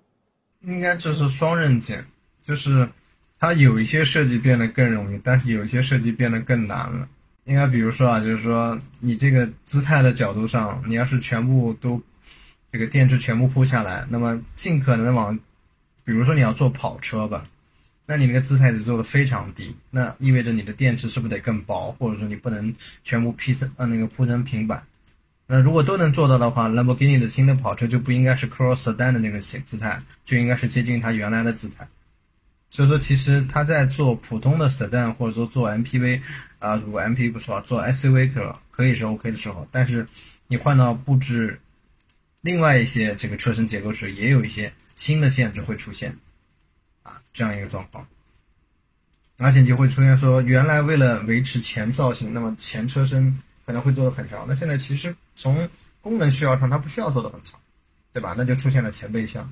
应该这是双刃剑，就是它有一些设计变得更容易，但是有一些设计变得更难了。应该比如说啊，就是说你这个姿态的角度上，你要是全部都这个电池全部铺下来，那么尽可能往，比如说你要做跑车吧，那你那个姿态得做的非常低，那意味着你的电池是不是得更薄，或者说你不能全部披成呃那个铺成平板。那如果都能做到的话，兰博基尼的新的跑车就不应该是 cross sedan 的那个形姿态，就应该是接近它原来的姿态。所以说，其实他在做普通的 sedan 或者说做 MPV，啊，如果 MPV 不说，做 SUV 可可以是 OK 的时候，但是你换到布置另外一些这个车身结构时，也有一些新的限制会出现，啊，这样一个状况，而且你就会出现说，原来为了维持前造型，那么前车身可能会做的很长，那现在其实从功能需要上，它不需要做的很长，对吧？那就出现了前备箱。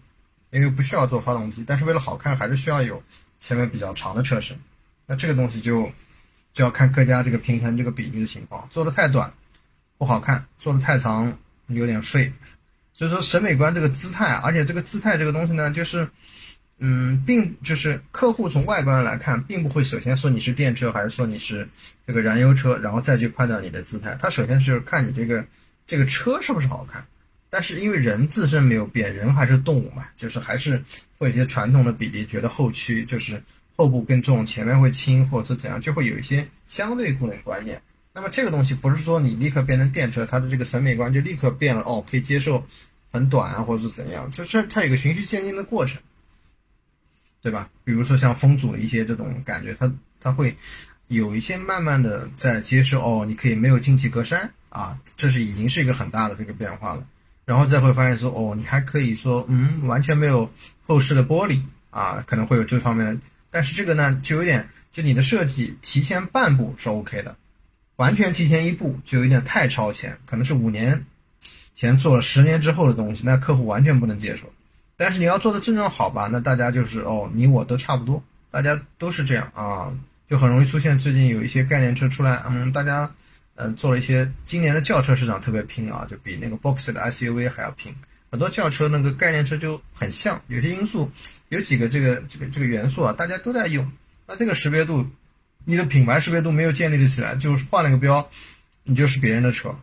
因为不需要做发动机，但是为了好看，还是需要有前面比较长的车身。那这个东西就就要看各家这个平衡这个比例的情况，做的太短不好看，做的太长有点废。所以说审美观这个姿态，而且这个姿态这个东西呢，就是。嗯，并就是客户从外观来看，并不会首先说你是电车还是说你是这个燃油车，然后再去判断你的姿态。他首先就是看你这个这个车是不是好看。但是因为人自身没有变，人还是动物嘛，就是还是会有一些传统的比例，觉得后驱就是后部更重，前面会轻，或者是怎样，就会有一些相对固定观念。那么这个东西不是说你立刻变成电车，它的这个审美观就立刻变了哦，可以接受很短啊，或者是怎样，就是它有个循序渐进的过程。对吧？比如说像风阻一些这种感觉，它它会有一些慢慢的在接受哦，你可以没有进气格栅啊，这是已经是一个很大的这个变化了。然后再会发现说哦，你还可以说嗯，完全没有后视的玻璃啊，可能会有这方面的。但是这个呢，就有点就你的设计提前半步是 OK 的，完全提前一步就有点太超前，可能是五年前做了十年之后的东西，那客户完全不能接受。但是你要做的真正好吧，那大家就是哦，你我都差不多，大家都是这样啊，就很容易出现最近有一些概念车出来，嗯，大家嗯做了一些今年的轿车市场特别拼啊，就比那个 Boxer 的 SUV 还要拼，很多轿车那个概念车就很像，有些因素有几个这个这个这个元素啊，大家都在用，那这个识别度，你的品牌识别度没有建立的起来，就是换了个标，你就是别人的车，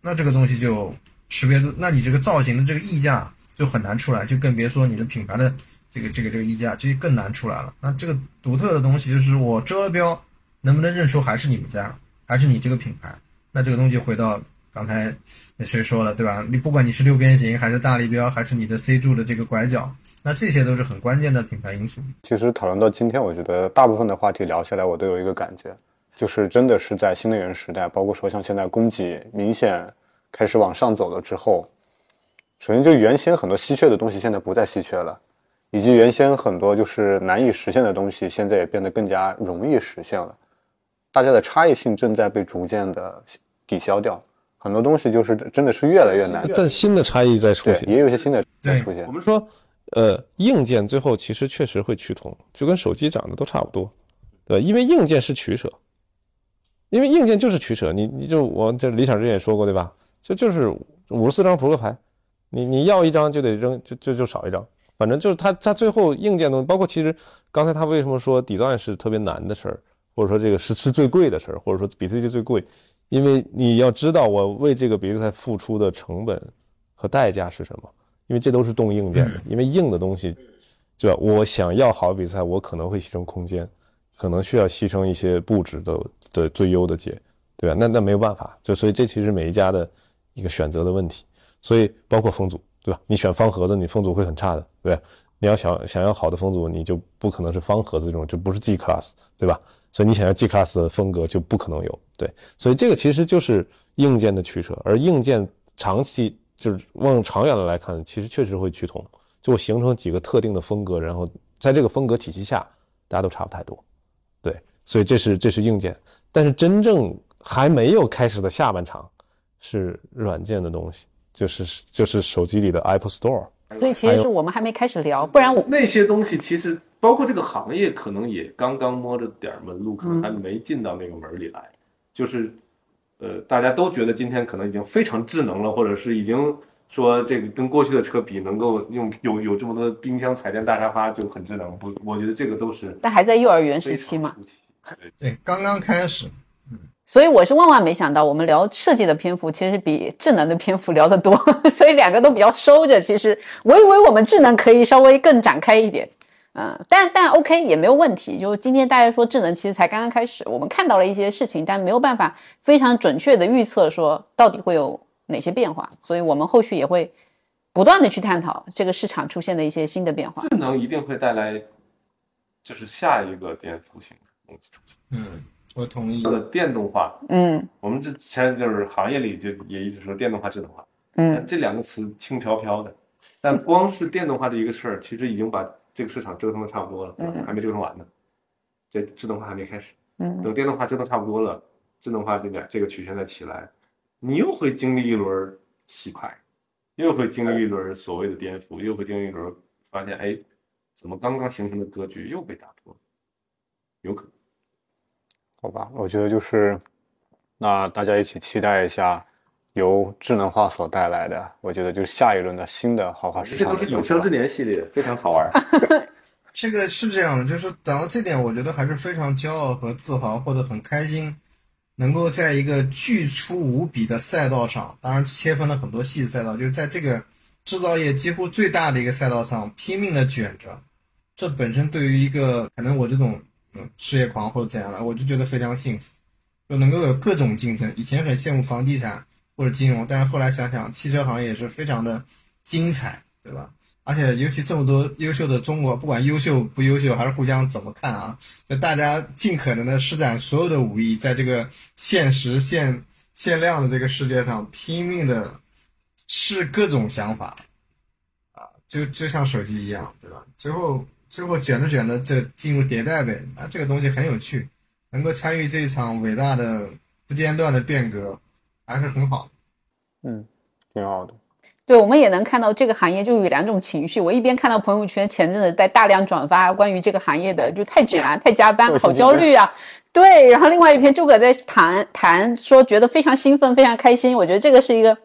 那这个东西就识别度，那你这个造型的这个溢价。就很难出来，就更别说你的品牌的这个这个这个溢价，就更难出来了。那这个独特的东西，就是我遮了标，能不能认出还是你们家，还是你这个品牌？那这个东西回到刚才那谁说了，对吧？你不管你是六边形，还是大立标，还是你的 C 柱的这个拐角，那这些都是很关键的品牌因素。其实讨论到今天，我觉得大部分的话题聊下来，我都有一个感觉，就是真的是在新能源时代，包括说像现在供给明显开始往上走了之后。首先，就原先很多稀缺的东西现在不再稀缺了，以及原先很多就是难以实现的东西，现在也变得更加容易实现了。大家的差异性正在被逐渐的抵消掉，很多东西就是真的是越来越难。但新的差异在出现，也有一些新的在出现。我们说，呃，硬件最后其实确实会趋同，就跟手机长得都差不多，对因为硬件是取舍，因为硬件就是取舍。你你就我这理想之前也说过，对吧？就就是五十四张扑克牌。你你要一张就得扔，就就就少一张，反正就是它它最后硬件东西，包括其实刚才他为什么说 design 是特别难的事儿，或者说这个是是最贵的事儿，或者说比特币最贵，因为你要知道我为这个比特币付出的成本和代价是什么，因为这都是动硬件的，因为硬的东西，对吧？我想要好比赛，我可能会牺牲空间，可能需要牺牲一些布置的的最优的解，对吧？那那没有办法，就所以这其实每一家的一个选择的问题。所以包括风阻，对吧？你选方盒子，你风阻会很差的，对你要想想要好的风阻，你就不可能是方盒子这种，就不是 G class，对吧？所以你想要 G class 的风格就不可能有，对。所以这个其实就是硬件的取舍，而硬件长期就是往长远的来看，其实确实会趋同，就会形成几个特定的风格，然后在这个风格体系下，大家都差不太多，对。所以这是这是硬件，但是真正还没有开始的下半场是软件的东西。就是就是手机里的 Apple Store，所以其实是我们还没开始聊，不然我那些东西其实包括这个行业可能也刚刚摸着点门路，可能还没进到那个门里来。就是，呃，大家都觉得今天可能已经非常智能了，或者是已经说这个跟过去的车比，能够用有有这么多冰箱、彩电、大沙发就很智能。不，我觉得这个都是，但还在幼儿园时期嘛。对，刚刚开始。所以我是万万没想到，我们聊设计的篇幅其实比智能的篇幅聊得多，所以两个都比较收着。其实我以为我们智能可以稍微更展开一点，嗯，但但 OK 也没有问题。就是今天大家说智能其实才刚刚开始，我们看到了一些事情，但没有办法非常准确的预测说到底会有哪些变化，所以我们后续也会不断的去探讨这个市场出现的一些新的变化。智能一定会带来，就是下一个颠覆性的东西出现。嗯。我同意。的电动化，嗯，我们之前就是行业里就也一直说电动化、智能化，嗯，这两个词轻飘飘的，但光是电动化这一个事儿，其实已经把这个市场折腾的差不多了，嗯，还没折腾完呢，这自动化还没开始，嗯，等电动化折腾差不多了，智能化这边这个曲线再起来，你又会经历一轮洗牌，又会经历一轮所谓的颠覆，又会经历一轮发现哎，怎么刚刚形成的格局又被打破？有可能。好吧，我觉得就是，那大家一起期待一下由智能化所带来的，我觉得就是下一轮的新的豪华市场这都是有生之年系列，非常好玩。这个是这样的，就是讲到这点，我觉得还是非常骄傲和自豪，或者很开心，能够在一个巨粗无比的赛道上，当然切分了很多细赛道，就是在这个制造业几乎最大的一个赛道上拼命的卷着，这本身对于一个可能我这种嗯事业狂或者怎样的，我就觉得非常幸福，就能够有各种竞争。以前很羡慕房地产或者金融，但是后来想想，汽车行业也是非常的精彩，对吧？而且尤其这么多优秀的中国，不管优秀不优秀，还是互相怎么看啊，就大家尽可能的施展所有的武艺，在这个限时限限量的这个世界上拼命的试各种想法，啊，就就像手机一样，对吧？最后最后卷着卷着就进入迭代呗，那，这个东西很有趣，能够参与这一场伟大的不间断的变革，还是很好。嗯，挺好的。对，我们也能看到这个行业就有两种情绪。我一边看到朋友圈前阵子在大量转发关于这个行业的，就太卷啊，太加班，好焦虑啊。对，然后另外一篇诸葛在谈谈说觉得非常兴奋，非常开心。我觉得这个是一个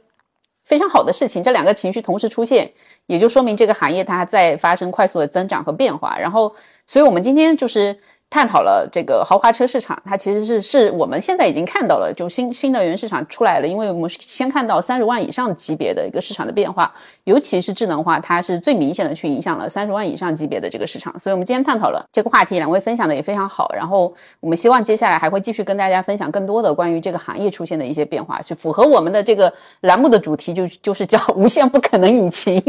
非常好的事情，这两个情绪同时出现，也就说明这个行业它在发生快速的增长和变化。然后，所以我们今天就是。探讨了这个豪华车市场，它其实是是我们现在已经看到了，就新新能源市场出来了。因为我们先看到三十万以上级别的一个市场的变化，尤其是智能化，它是最明显的去影响了三十万以上级别的这个市场。所以我们今天探讨了这个话题，两位分享的也非常好。然后我们希望接下来还会继续跟大家分享更多的关于这个行业出现的一些变化，是符合我们的这个栏目的主题，就就是叫无限不可能引擎。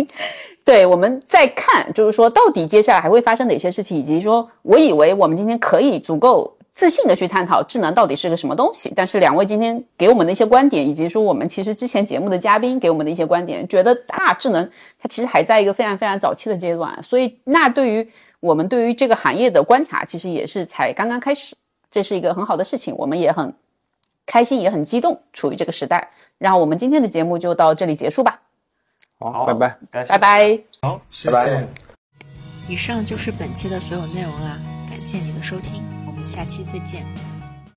对，我们再看，就是说，到底接下来还会发生哪些事情，以及说，我以为我们今天可以足够自信的去探讨智能到底是个什么东西。但是两位今天给我们的一些观点，以及说我们其实之前节目的嘉宾给我们的一些观点，觉得大，智能它其实还在一个非常非常早期的阶段，所以那对于我们对于这个行业的观察，其实也是才刚刚开始，这是一个很好的事情，我们也很开心，也很激动，处于这个时代。然后我们今天的节目就到这里结束吧。好，拜拜，拜拜。好，谢拜谢。以上就是本期的所有内容啦，感谢你的收听，我们下期再见。